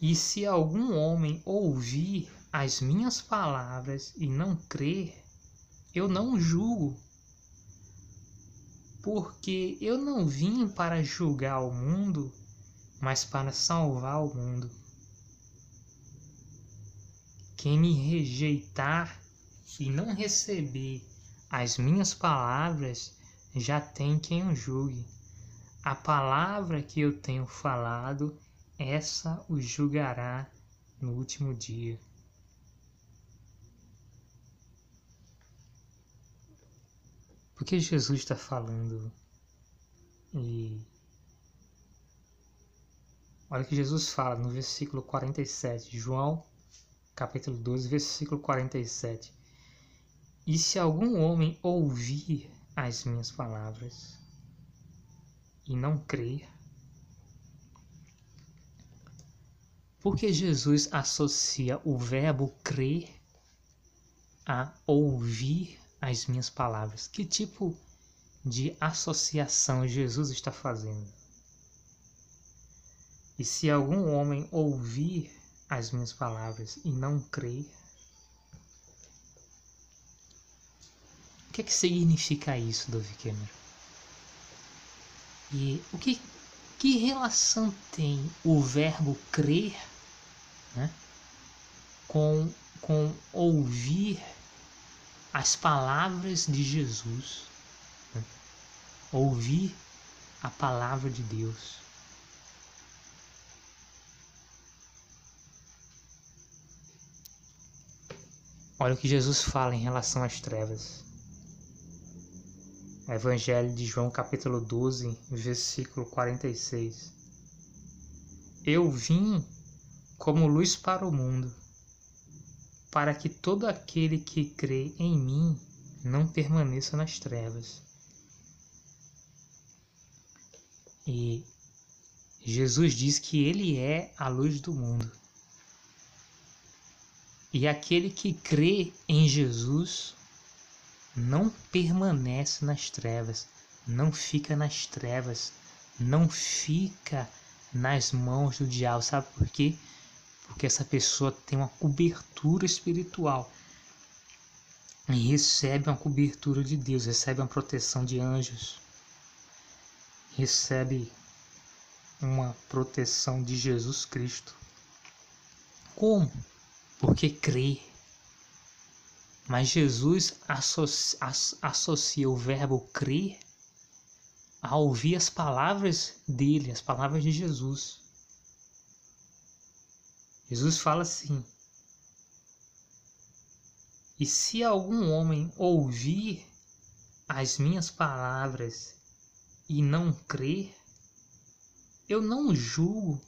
E se algum homem ouvir as minhas palavras e não crer, eu não julgo, porque eu não vim para julgar o mundo, mas para salvar o mundo. Quem me rejeitar e não receber as minhas palavras, já tem quem o julgue. A palavra que eu tenho falado, essa o julgará no último dia. Porque Jesus está falando e olha o que Jesus fala no versículo 47, João capítulo 12, versículo 47. E se algum homem ouvir as minhas palavras e não crer, porque Jesus associa o verbo crer a ouvir as minhas palavras? Que tipo de associação Jesus está fazendo? E se algum homem ouvir as minhas palavras e não crer, o que, é que significa isso, Dove Cameron? E o que, que relação tem o verbo crer né, com, com ouvir as palavras de Jesus, né? ouvir a palavra de Deus. Olha o que Jesus fala em relação às trevas. Evangelho de João, capítulo 12, versículo 46. Eu vim como luz para o mundo, para que todo aquele que crê em mim não permaneça nas trevas. E Jesus diz que ele é a luz do mundo. E aquele que crê em Jesus não permanece nas trevas, não fica nas trevas, não fica nas mãos do diabo. Sabe por quê? porque essa pessoa tem uma cobertura espiritual e recebe uma cobertura de Deus, recebe uma proteção de anjos, recebe uma proteção de Jesus Cristo. Como? Porque crê. Mas Jesus associa, associa o verbo crer a ouvir as palavras dele, as palavras de Jesus. Jesus fala assim: E se algum homem ouvir as minhas palavras e não crer, eu não julgo,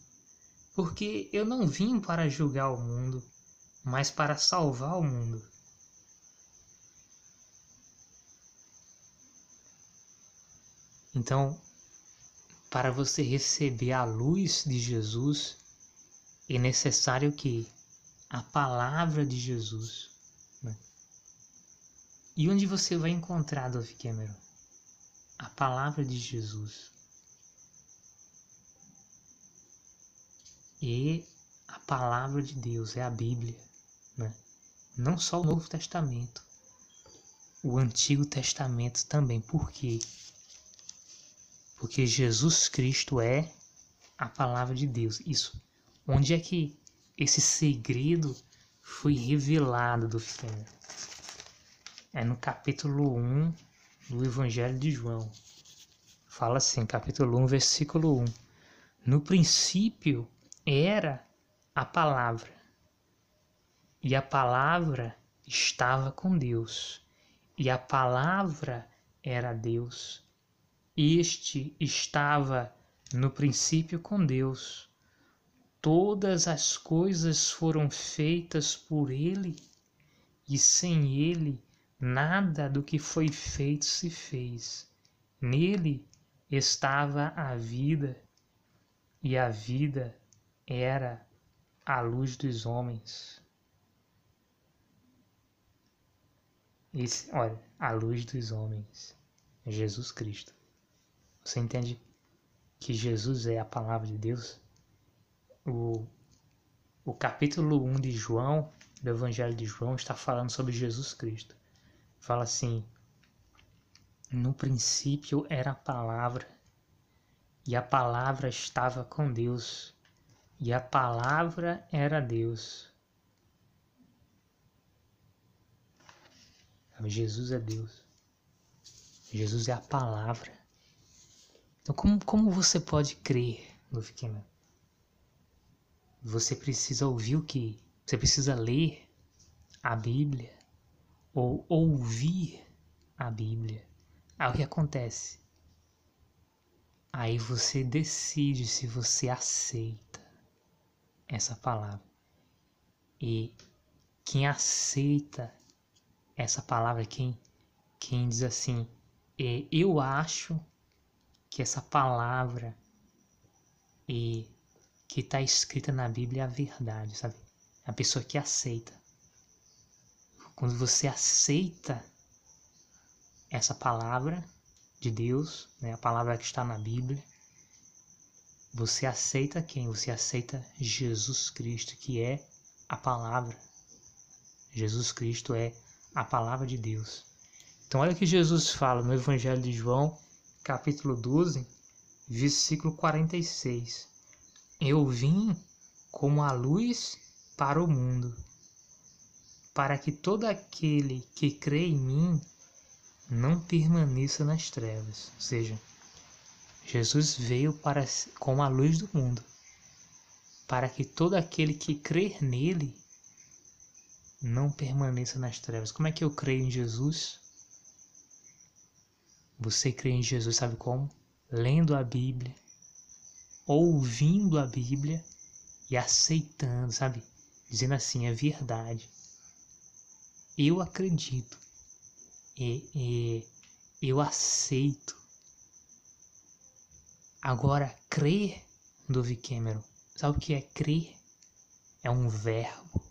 porque eu não vim para julgar o mundo, mas para salvar o mundo. Então, para você receber a luz de Jesus, é necessário que a palavra de Jesus. Né? E onde você vai encontrar, Dove Cameron? A palavra de Jesus. E a palavra de Deus é a Bíblia. Né? Não só o Novo Testamento, o Antigo Testamento também. Por quê? Porque Jesus Cristo é a palavra de Deus. Isso Onde é que esse segredo foi revelado do Senhor? É no capítulo 1 do Evangelho de João. Fala assim, capítulo 1, versículo 1. No princípio era a palavra, e a palavra estava com Deus, e a palavra era Deus. Este estava no princípio com Deus Todas as coisas foram feitas por Ele, e sem Ele nada do que foi feito se fez. Nele estava a vida, e a vida era a luz dos homens. Esse, olha, a luz dos homens, Jesus Cristo. Você entende que Jesus é a palavra de Deus? O, o capítulo 1 de João, do Evangelho de João, está falando sobre Jesus Cristo. Fala assim: No princípio era a palavra, e a palavra estava com Deus, e a palavra era Deus. Jesus é Deus. Jesus é a palavra. Então, como, como você pode crer no pequeno? Você precisa ouvir o que? Você precisa ler a Bíblia ou ouvir a Bíblia. Aí o que acontece? Aí você decide se você aceita essa palavra. E quem aceita essa palavra, quem, quem diz assim, é, eu acho que essa palavra e que está escrita na Bíblia é a verdade, sabe? É a pessoa que aceita. Quando você aceita essa palavra de Deus, né, a palavra que está na Bíblia, você aceita quem? Você aceita Jesus Cristo, que é a palavra. Jesus Cristo é a palavra de Deus. Então, olha o que Jesus fala no Evangelho de João, capítulo 12, versículo 46. Eu vim como a luz para o mundo, para que todo aquele que crê em mim não permaneça nas trevas. Ou seja, Jesus veio para como a luz do mundo, para que todo aquele que crer nele não permaneça nas trevas. Como é que eu creio em Jesus? Você crê em Jesus, sabe como? Lendo a Bíblia, ouvindo a Bíblia e aceitando, sabe? Dizendo assim, é verdade. Eu acredito. E, e eu aceito. Agora, crer, Cameron, sabe o que é crer? É um verbo.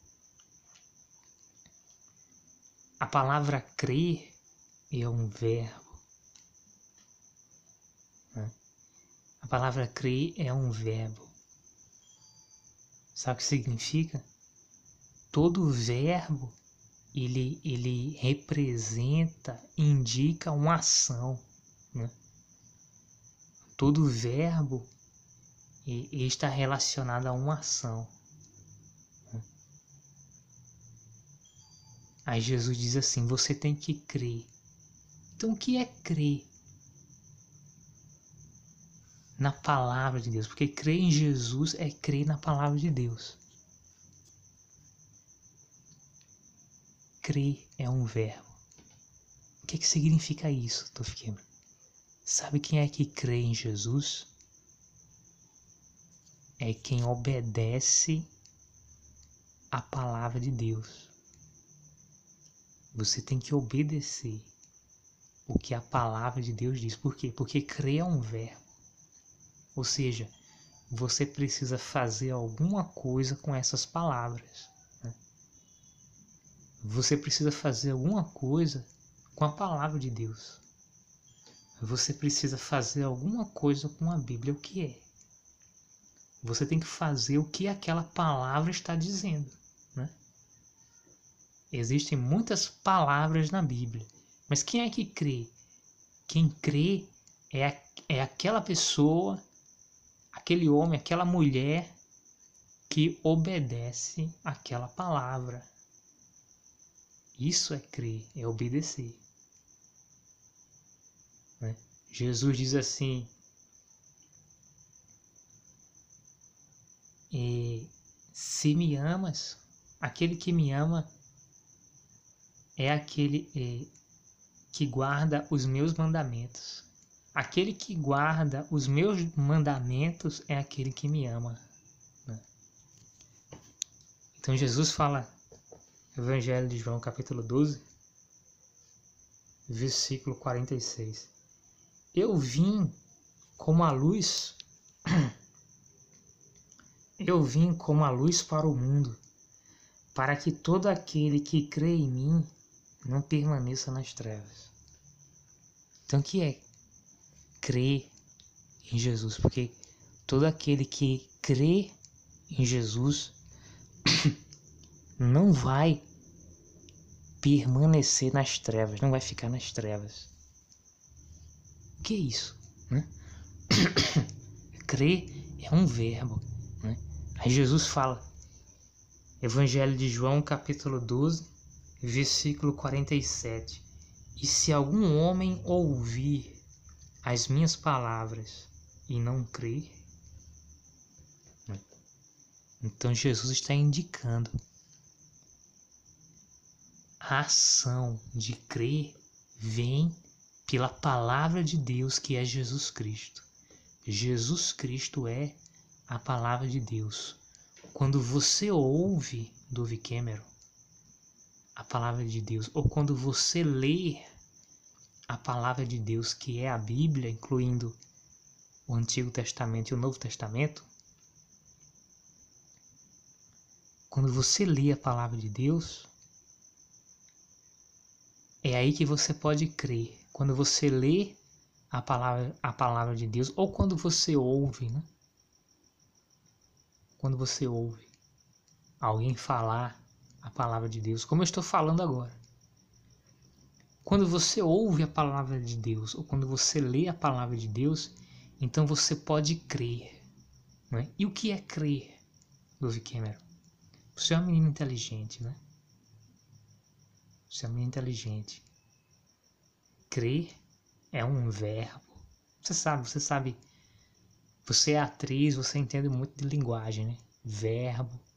A palavra crer é um verbo. Né? A palavra crer é um verbo. Sabe o que significa? Todo verbo ele, ele representa, indica uma ação. Né? Todo verbo está relacionado a uma ação. Aí Jesus diz assim: você tem que crer. Então, o que é crer? Na palavra de Deus, porque crer em Jesus é crer na palavra de Deus. Crer é um verbo. O que, é que significa isso, Tofiquema? Sabe quem é que crê em Jesus? É quem obedece a palavra de Deus. Você tem que obedecer o que a palavra de Deus diz. Por quê? Porque crer é um verbo. Ou seja, você precisa fazer alguma coisa com essas palavras. Você precisa fazer alguma coisa com a palavra de Deus. Você precisa fazer alguma coisa com a Bíblia. O que é? Você tem que fazer o que aquela palavra está dizendo. Existem muitas palavras na Bíblia, mas quem é que crê? Quem crê é, é aquela pessoa, aquele homem, aquela mulher que obedece aquela palavra. Isso é crer, é obedecer. Né? Jesus diz assim: se me amas, aquele que me ama é aquele é, que guarda os meus mandamentos. Aquele que guarda os meus mandamentos é aquele que me ama. Né? Então Jesus fala Evangelho de João, capítulo 12, versículo 46. Eu vim como a luz, eu vim como a luz para o mundo, para que todo aquele que crê em mim não permaneça nas trevas. Então, o que é crer em Jesus? Porque todo aquele que crê em Jesus não vai permanecer nas trevas, não vai ficar nas trevas. O que é isso? Né? Crer é um verbo. Né? Aí Jesus fala, Evangelho de João, capítulo 12, versículo 47. E se algum homem ouvir as minhas palavras e não crer, então Jesus está indicando a ação de crer vem pela palavra de Deus que é Jesus Cristo. Jesus Cristo é a palavra de Deus. Quando você ouve Dove Cameron, a palavra de Deus, ou quando você lê a palavra de Deus, que é a Bíblia, incluindo o Antigo Testamento e o Novo Testamento, quando você lê a palavra de Deus, é aí que você pode crer. Quando você lê a palavra, a palavra de Deus, ou quando você ouve, né? Quando você ouve alguém falar a palavra de Deus, como eu estou falando agora. Quando você ouve a palavra de Deus, ou quando você lê a palavra de Deus, então você pode crer. Não é? E o que é crer, Dove Cameron? Você é uma menina inteligente, né? Você é uma menina inteligente. Crer é um verbo. Você sabe, você sabe. Você é atriz, você entende muito de linguagem, né? Verbo, né?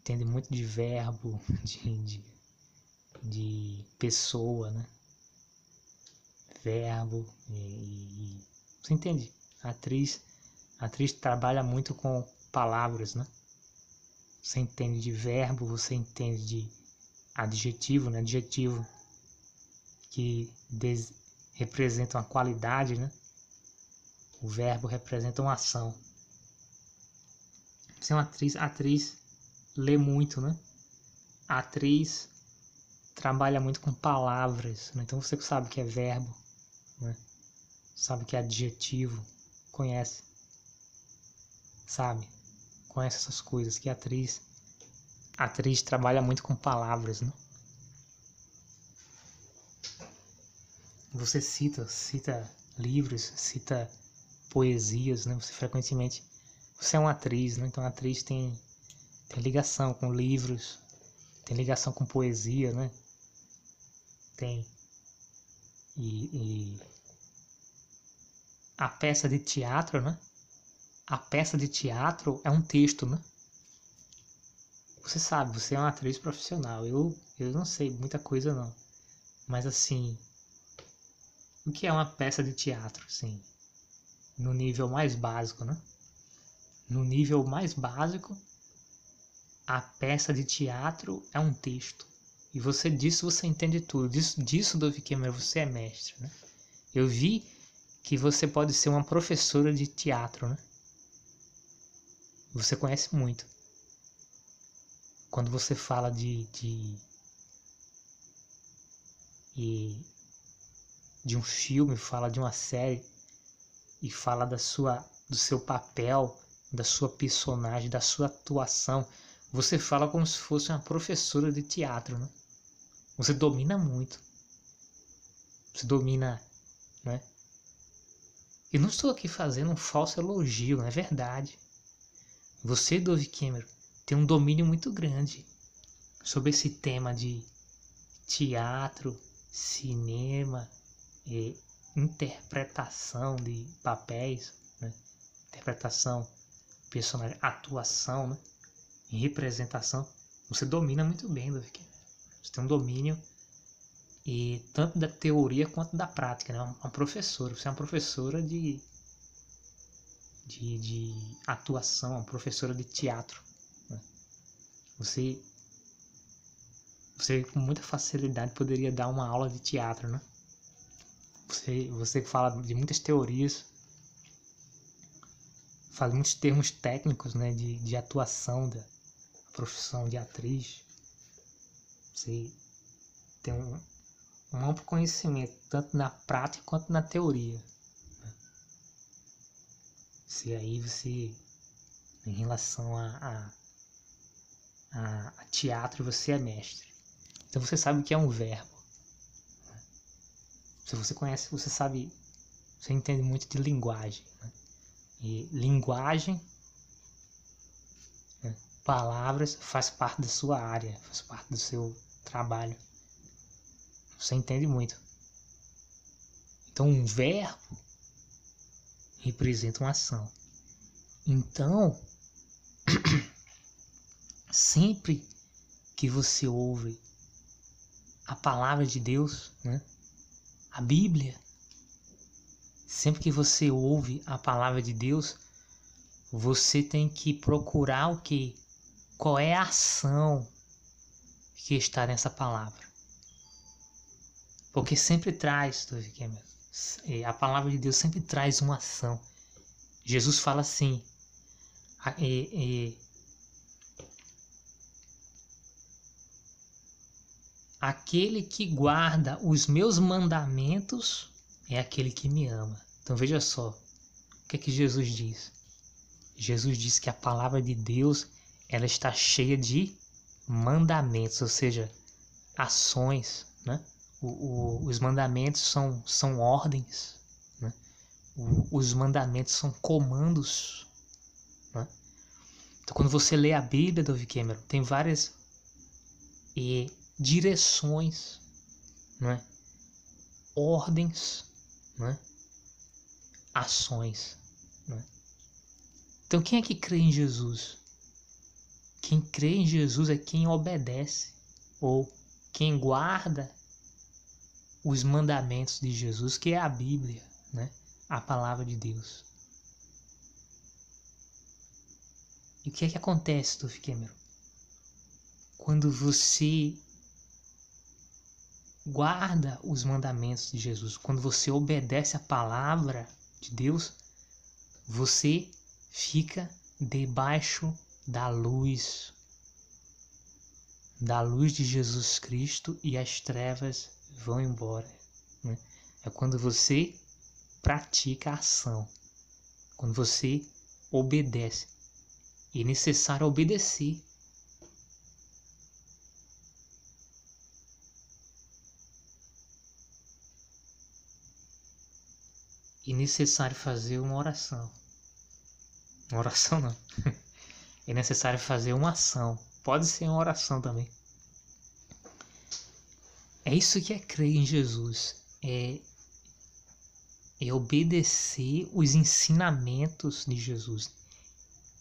Entende muito de verbo, de, de, de pessoa, né? Verbo e, e, você entende? A atriz, a atriz trabalha muito com palavras, né? Você entende de verbo, você entende de adjetivo, né? Adjetivo que des, representa uma qualidade, né? O verbo representa uma ação. Você é uma atriz, atriz lê muito, né? A atriz trabalha muito com palavras, né? então você sabe que é verbo, né? sabe que é adjetivo, conhece, sabe, conhece essas coisas que a atriz, a atriz trabalha muito com palavras, né? Você cita, cita livros, cita poesias, né? Você frequentemente, você é uma atriz, né? Então a atriz tem tem ligação com livros, tem ligação com poesia, né? Tem. E, e, a peça de teatro, né? A peça de teatro é um texto, né? Você sabe, você é uma atriz profissional. Eu, eu não sei muita coisa não. Mas assim, o que é uma peça de teatro, sim? No nível mais básico, né? No nível mais básico, a peça de teatro é um texto. E você disso você entende tudo. Disso, disso Dove Cameron, você é mestre. Né? Eu vi que você pode ser uma professora de teatro. Né? Você conhece muito. Quando você fala de, de, de, de um filme, fala de uma série e fala da sua, do seu papel, da sua personagem, da sua atuação você fala como se fosse uma professora de teatro, né? Você domina muito. Você domina, né? Eu não estou aqui fazendo um falso elogio, não é verdade. Você, Dove Cameron, tem um domínio muito grande sobre esse tema de teatro, cinema, e interpretação de papéis, né? interpretação, personagem, atuação, né? Em representação, você domina muito bem. Você tem um domínio e tanto da teoria quanto da prática, né? Uma professora, você é uma professora de, de, de atuação, uma professora de teatro. Né? Você, Você com muita facilidade poderia dar uma aula de teatro, né? Você, você fala de muitas teorias, fala muitos termos técnicos, né? De, de atuação da profissão de atriz. Você tem um, um amplo conhecimento, tanto na prática quanto na teoria. Né? Se aí você, em relação a, a, a, teatro, você é mestre. Então você sabe o que é um verbo. Né? Se você conhece, você sabe, você entende muito de linguagem. Né? E linguagem? Palavras, faz parte da sua área, faz parte do seu trabalho. Você entende muito. Então, um verbo representa uma ação. Então, sempre que você ouve a palavra de Deus, né? a Bíblia, sempre que você ouve a palavra de Deus, você tem que procurar o que? Qual é a ação que está nessa palavra? Porque sempre traz, é, a palavra de Deus sempre traz uma ação. Jesus fala assim, é, é, aquele que guarda os meus mandamentos é aquele que me ama. Então veja só, o que é que Jesus diz? Jesus diz que a palavra de Deus ela está cheia de mandamentos, ou seja, ações, né? o, o, os mandamentos são, são ordens, né? o, os mandamentos são comandos. Né? Então, quando você lê a Bíblia, Dove Cameron, tem várias e, direções, né? ordens, né? ações. Né? Então, quem é que crê em Jesus? Quem crê em Jesus é quem obedece ou quem guarda os mandamentos de Jesus, que é a Bíblia, né? a palavra de Deus. E o que é que acontece, Cameron? Quando você guarda os mandamentos de Jesus, quando você obedece a palavra de Deus, você fica debaixo da luz, da luz de Jesus Cristo e as trevas vão embora. Né? É quando você pratica a ação, quando você obedece. E é necessário obedecer. E é necessário fazer uma oração. Uma oração não. É necessário fazer uma ação. Pode ser uma oração também. É isso que é crer em Jesus. É, é obedecer os ensinamentos de Jesus.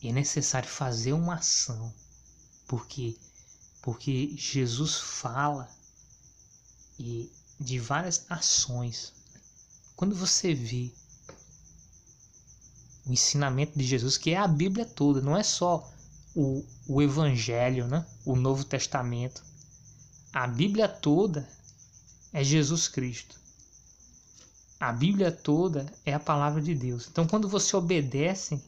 É necessário fazer uma ação. Porque porque Jesus fala e de várias ações. Quando você vê o ensinamento de Jesus, que é a Bíblia toda, não é só o, o Evangelho, né? o Novo Testamento, a Bíblia toda é Jesus Cristo. A Bíblia toda é a palavra de Deus. Então, quando você obedece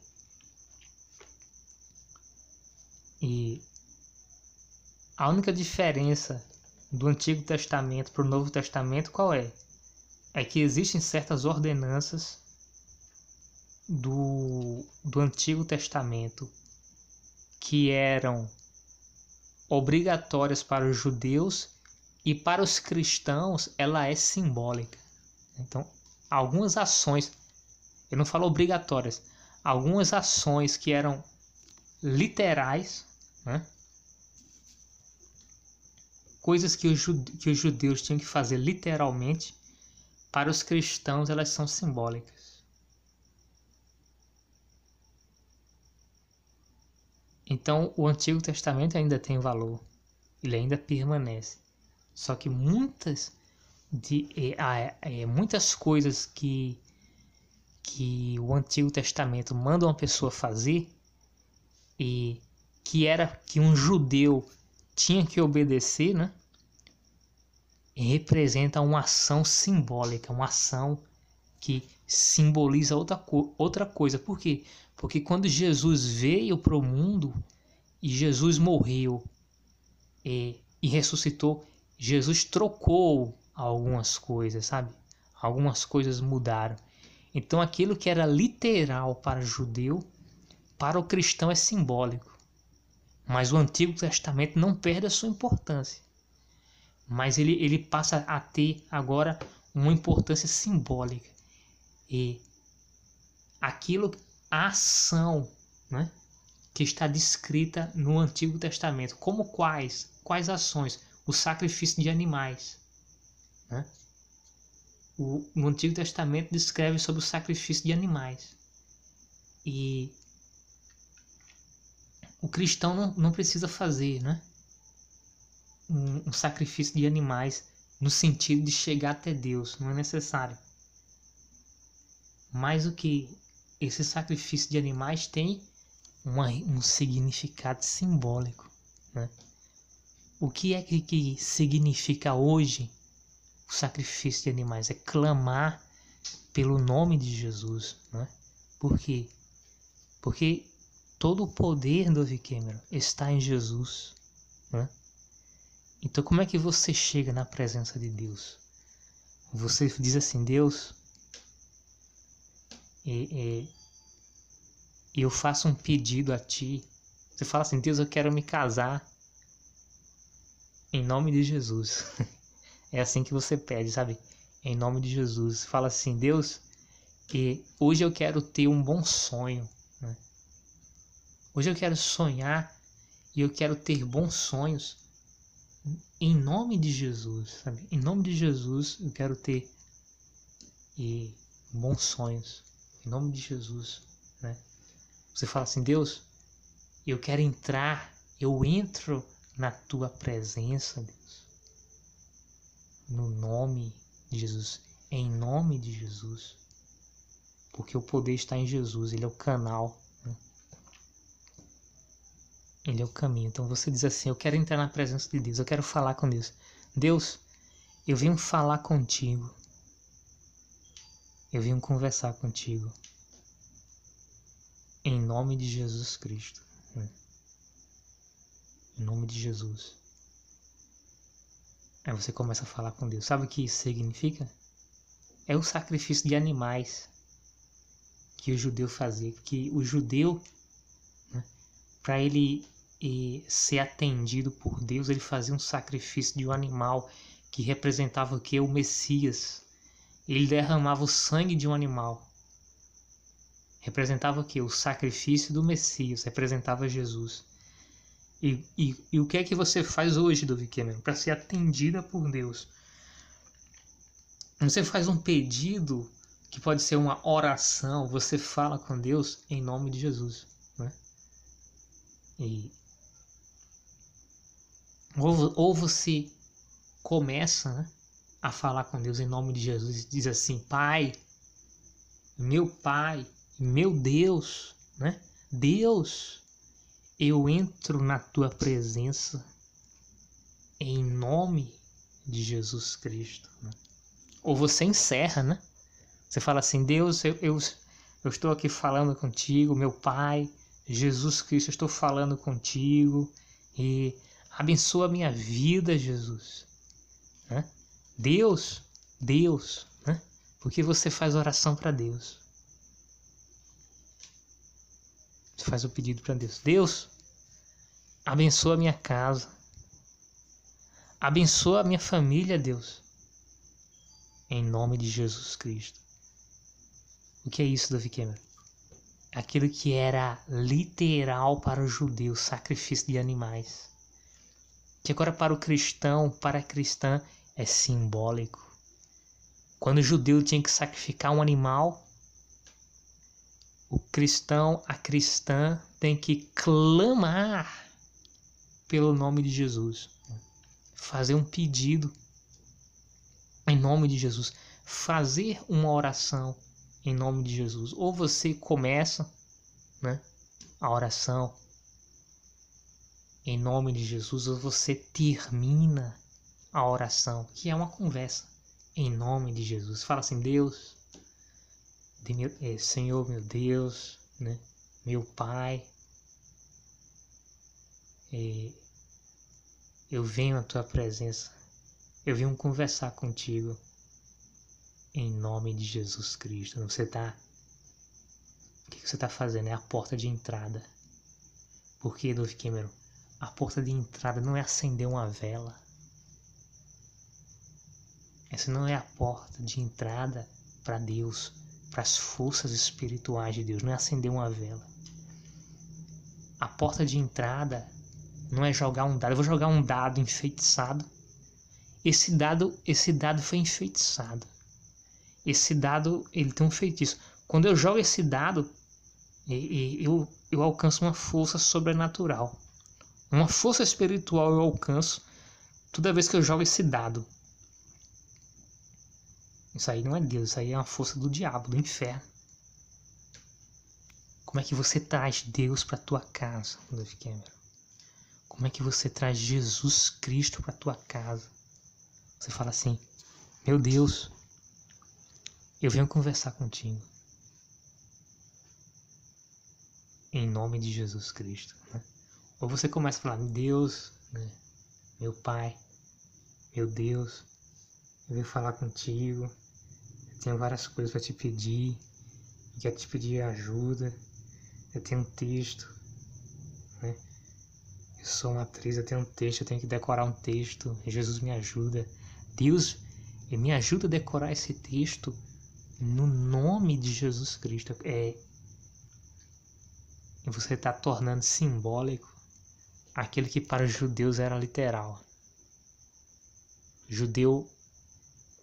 e a única diferença do Antigo Testamento para o Novo Testamento qual é? É que existem certas ordenanças do, do Antigo Testamento que eram obrigatórias para os judeus e para os cristãos ela é simbólica. Então, algumas ações, eu não falo obrigatórias, algumas ações que eram literais, né? coisas que que os judeus tinham que fazer literalmente, para os cristãos elas são simbólicas. Então, o Antigo Testamento ainda tem valor, ele ainda permanece. Só que muitas de é, é, muitas coisas que que o Antigo Testamento manda uma pessoa fazer e que era que um judeu tinha que obedecer, né? representa uma ação simbólica, uma ação que simboliza outra, outra coisa. Por quê? Porque quando Jesus veio para o mundo e Jesus morreu e, e ressuscitou, Jesus trocou algumas coisas, sabe? Algumas coisas mudaram. Então aquilo que era literal para o judeu, para o cristão é simbólico. Mas o Antigo Testamento não perde a sua importância. Mas ele, ele passa a ter agora uma importância simbólica. E aquilo, a ação, né? que está descrita no Antigo Testamento. Como quais? Quais ações? O sacrifício de animais. Né? O, Antigo Testamento descreve sobre o sacrifício de animais. E o cristão não, não precisa fazer né? um, um sacrifício de animais no sentido de chegar até Deus, não é necessário. Mais do que esse sacrifício de animais tem uma, um significado simbólico. Né? O que é que, que significa hoje o sacrifício de animais? É clamar pelo nome de Jesus. Né? Por quê? Porque todo o poder do Cameron está em Jesus. Né? Então, como é que você chega na presença de Deus? Você diz assim: Deus, é, é, e eu faço um pedido a ti, você fala assim: Deus, eu quero me casar em nome de Jesus. é assim que você pede, sabe? Em nome de Jesus. Fala assim: Deus, e hoje eu quero ter um bom sonho. Né? Hoje eu quero sonhar e eu quero ter bons sonhos. Em nome de Jesus, sabe? Em nome de Jesus eu quero ter e bons sonhos. Em nome de Jesus, né? Você fala assim, Deus, eu quero entrar, eu entro na tua presença, Deus. No nome de Jesus, em nome de Jesus. Porque o poder está em Jesus, ele é o canal. Né? Ele é o caminho. Então você diz assim: Eu quero entrar na presença de Deus, eu quero falar com Deus. Deus, eu vim falar contigo. Eu vim conversar contigo. Em nome de Jesus Cristo. Em nome de Jesus. Aí você começa a falar com Deus. Sabe o que isso significa? É o sacrifício de animais que o judeu fazia. Porque o judeu, né, para ele ser atendido por Deus, ele fazia um sacrifício de um animal que representava o que? O Messias. Ele derramava o sangue de um animal representava o que? O sacrifício do Messias, representava Jesus. E, e, e o que é que você faz hoje, Davi Cameron, para ser atendida por Deus? Você faz um pedido que pode ser uma oração, você fala com Deus em nome de Jesus. Né? E, ou, ou você começa né, a falar com Deus em nome de Jesus e diz assim: Pai, meu Pai, meu Deus, né? Deus, eu entro na tua presença em nome de Jesus Cristo. Né? Ou você encerra, né? Você fala assim: Deus, eu, eu, eu estou aqui falando contigo, meu Pai, Jesus Cristo, eu estou falando contigo e abençoa a minha vida, Jesus. Deus, Deus, né? Porque você faz oração para Deus. Você faz o pedido para Deus. Deus, abençoa a minha casa. Abençoa a minha família, Deus. Em nome de Jesus Cristo. O que é isso, Davi Cameron? Aquilo que era literal para o judeu, sacrifício de animais. Que agora para o cristão, para a cristã, é simbólico. Quando o judeu tinha que sacrificar um animal, o cristão, a cristã tem que clamar pelo nome de Jesus, fazer um pedido em nome de Jesus, fazer uma oração em nome de Jesus. Ou você começa, né, a oração em nome de Jesus, ou você termina a oração, que é uma conversa em nome de Jesus. Fala assim, Deus, de meu, é, Senhor meu Deus, né? meu Pai, é, eu venho à tua presença, eu venho conversar contigo em nome de Jesus Cristo. Você tá, o que você está fazendo? É a porta de entrada. Por que, Dove Cameron? A porta de entrada não é acender uma vela. Essa não é a porta de entrada para Deus, para as forças espirituais de Deus, não é acender uma vela. A porta de entrada não é jogar um dado. Eu vou jogar um dado enfeitiçado. Esse dado, esse dado foi enfeitiçado. Esse dado, ele tem um feitiço. Quando eu jogo esse dado, eu, eu alcanço uma força sobrenatural. Uma força espiritual eu alcanço toda vez que eu jogo esse dado. Isso aí não é Deus, isso aí é uma força do diabo, do inferno. Como é que você traz Deus para tua casa, David Cameron? Como é que você traz Jesus Cristo para tua casa? Você fala assim: Meu Deus, eu venho conversar contigo. Em nome de Jesus Cristo. Né? Ou você começa a falar: Deus, né? meu Pai, meu Deus, eu venho falar contigo. Tenho várias coisas para te pedir. Quero te pedir ajuda. Eu tenho um texto. Né? Eu sou uma atriz, eu tenho um texto, eu tenho que decorar um texto. Jesus me ajuda. Deus me ajuda a decorar esse texto no nome de Jesus Cristo. É, você está tornando simbólico aquilo que para os judeus era literal. Judeu,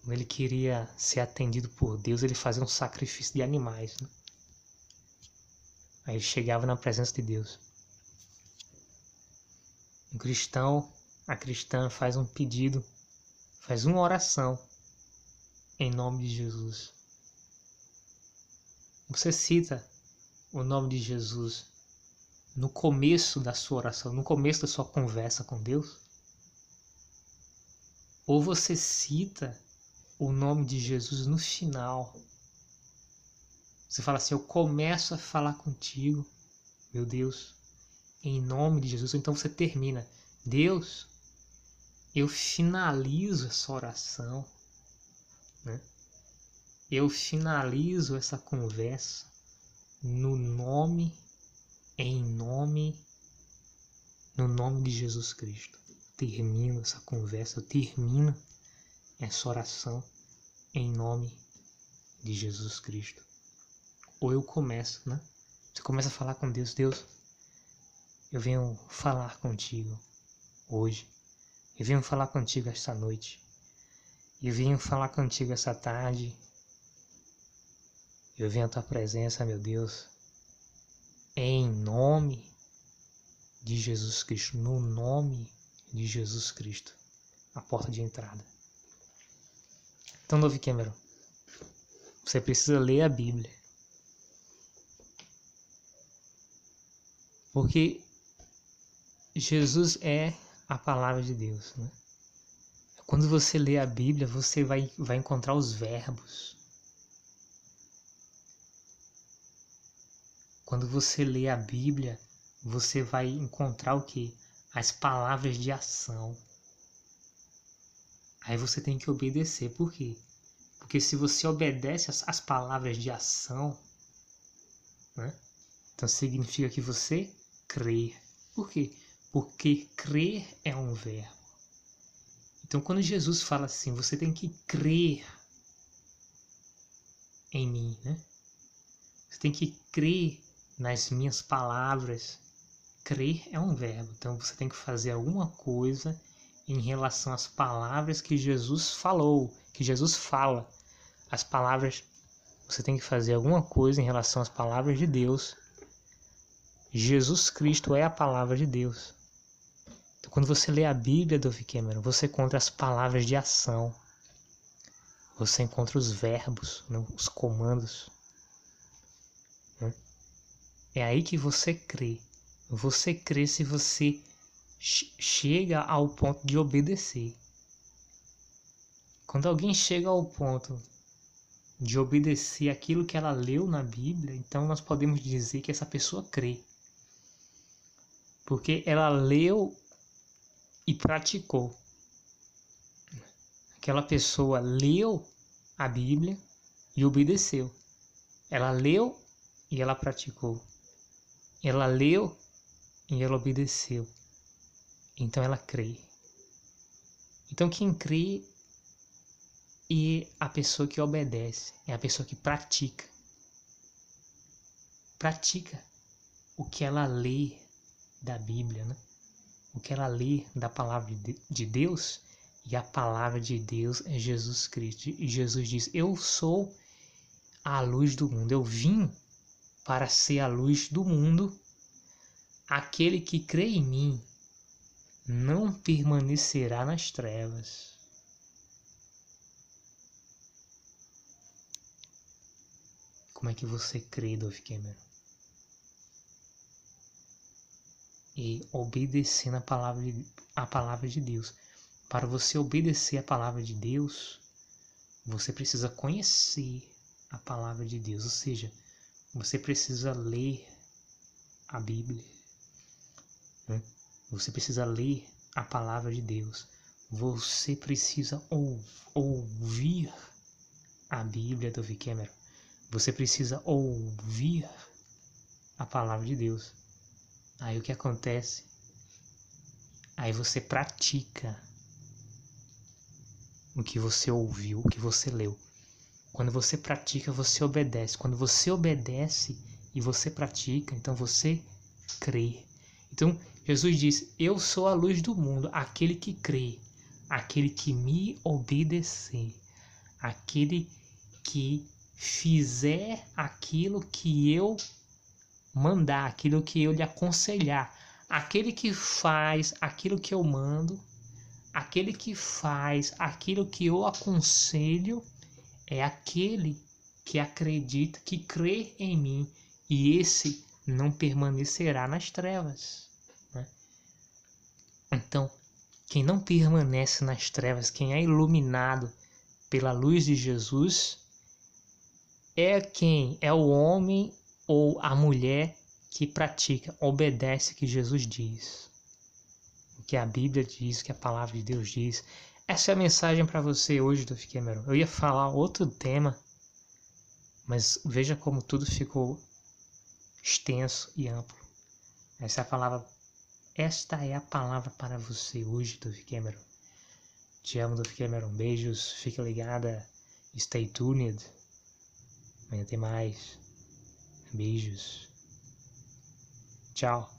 quando ele queria ser atendido por Deus, ele fazia um sacrifício de animais. Né? Aí ele chegava na presença de Deus. Um cristão, a cristã faz um pedido, faz uma oração em nome de Jesus. Você cita o nome de Jesus no começo da sua oração, no começo da sua conversa com Deus? Ou você cita o nome de Jesus no final? Você fala assim: Eu começo a falar contigo, meu Deus, em nome de Jesus. Então você termina: Deus, eu finalizo essa oração, né? eu finalizo essa conversa no nome, em nome, no nome de Jesus Cristo. Termino essa conversa, eu termino essa oração em nome de Jesus Cristo. Ou eu começo, né? Você começa a falar com Deus, Deus, eu venho falar contigo hoje. Eu venho falar contigo esta noite. Eu venho falar contigo essa tarde. Eu venho à tua presença, meu Deus, em nome de Jesus Cristo, no nome de Jesus Cristo, a porta de entrada. Então, Novi Cameron, você precisa ler a Bíblia. Porque Jesus é a palavra de Deus. Né? Quando você lê a Bíblia, você vai, vai encontrar os verbos. Quando você lê a Bíblia, você vai encontrar o que? As palavras de ação. Aí você tem que obedecer. Por quê? Porque se você obedece às, às palavras de ação, né? então significa que você crê. Por quê? Porque crer é um verbo. Então, quando Jesus fala assim, você tem que crer em mim, né? Você tem que crer nas minhas palavras. Crer é um verbo. Então, você tem que fazer alguma coisa em relação às palavras que Jesus falou, que Jesus fala. As palavras, você tem que fazer alguma coisa em relação às palavras de Deus. Jesus Cristo é a palavra de Deus. Então, quando você lê a Bíblia, Dove Cameron, você encontra as palavras de ação. Você encontra os verbos, né, os comandos. Né? É aí que você crê. Você crê se você chega ao ponto de obedecer. Quando alguém chega ao ponto de obedecer aquilo que ela leu na Bíblia, então nós podemos dizer que essa pessoa crê. Porque ela leu e praticou. Aquela pessoa leu a Bíblia e obedeceu. Ela leu e ela praticou. Ela leu e ela obedeceu. Então ela crê. Então quem crê é a pessoa que obedece, é a pessoa que pratica. Pratica o que ela lê da Bíblia, né? O que ela lê da palavra de Deus, e a palavra de Deus é Jesus Cristo. E Jesus diz: Eu sou a luz do mundo. Eu vim para ser a luz do mundo. Aquele que crê em mim não permanecerá nas trevas. Como é que você crê, Dove Cameron? E obedecendo a palavra, de, a palavra de Deus. Para você obedecer a palavra de Deus, você precisa conhecer a palavra de Deus, ou seja, você precisa ler a Bíblia, né? Você precisa ler a palavra de Deus, você precisa ou, ouvir a Bíblia do Cameron, você precisa ouvir a palavra de Deus. Aí o que acontece? Aí você pratica o que você ouviu, o que você leu. Quando você pratica, você obedece. Quando você obedece e você pratica, então você crê. Então, Jesus diz: Eu sou a luz do mundo, aquele que crê, aquele que me obedecer, aquele que fizer aquilo que eu mandar, aquilo que eu lhe aconselhar, aquele que faz aquilo que eu mando, aquele que faz aquilo que eu aconselho é aquele que acredita, que crê em mim, e esse não permanecerá nas trevas. Então, quem não permanece nas trevas, quem é iluminado pela luz de Jesus, é quem é o homem ou a mulher que pratica, obedece o que Jesus diz. O que a Bíblia diz, o que a palavra de Deus diz, essa é a mensagem para você hoje do Cameron. Eu ia falar outro tema, mas veja como tudo ficou extenso e amplo. Essa é a palavra. Esta é a palavra para você hoje, do Cameron. Te amo, do Cameron. Beijos, fica ligada. Stay tuned. Amanhã tem mais. Beijos. Tchau.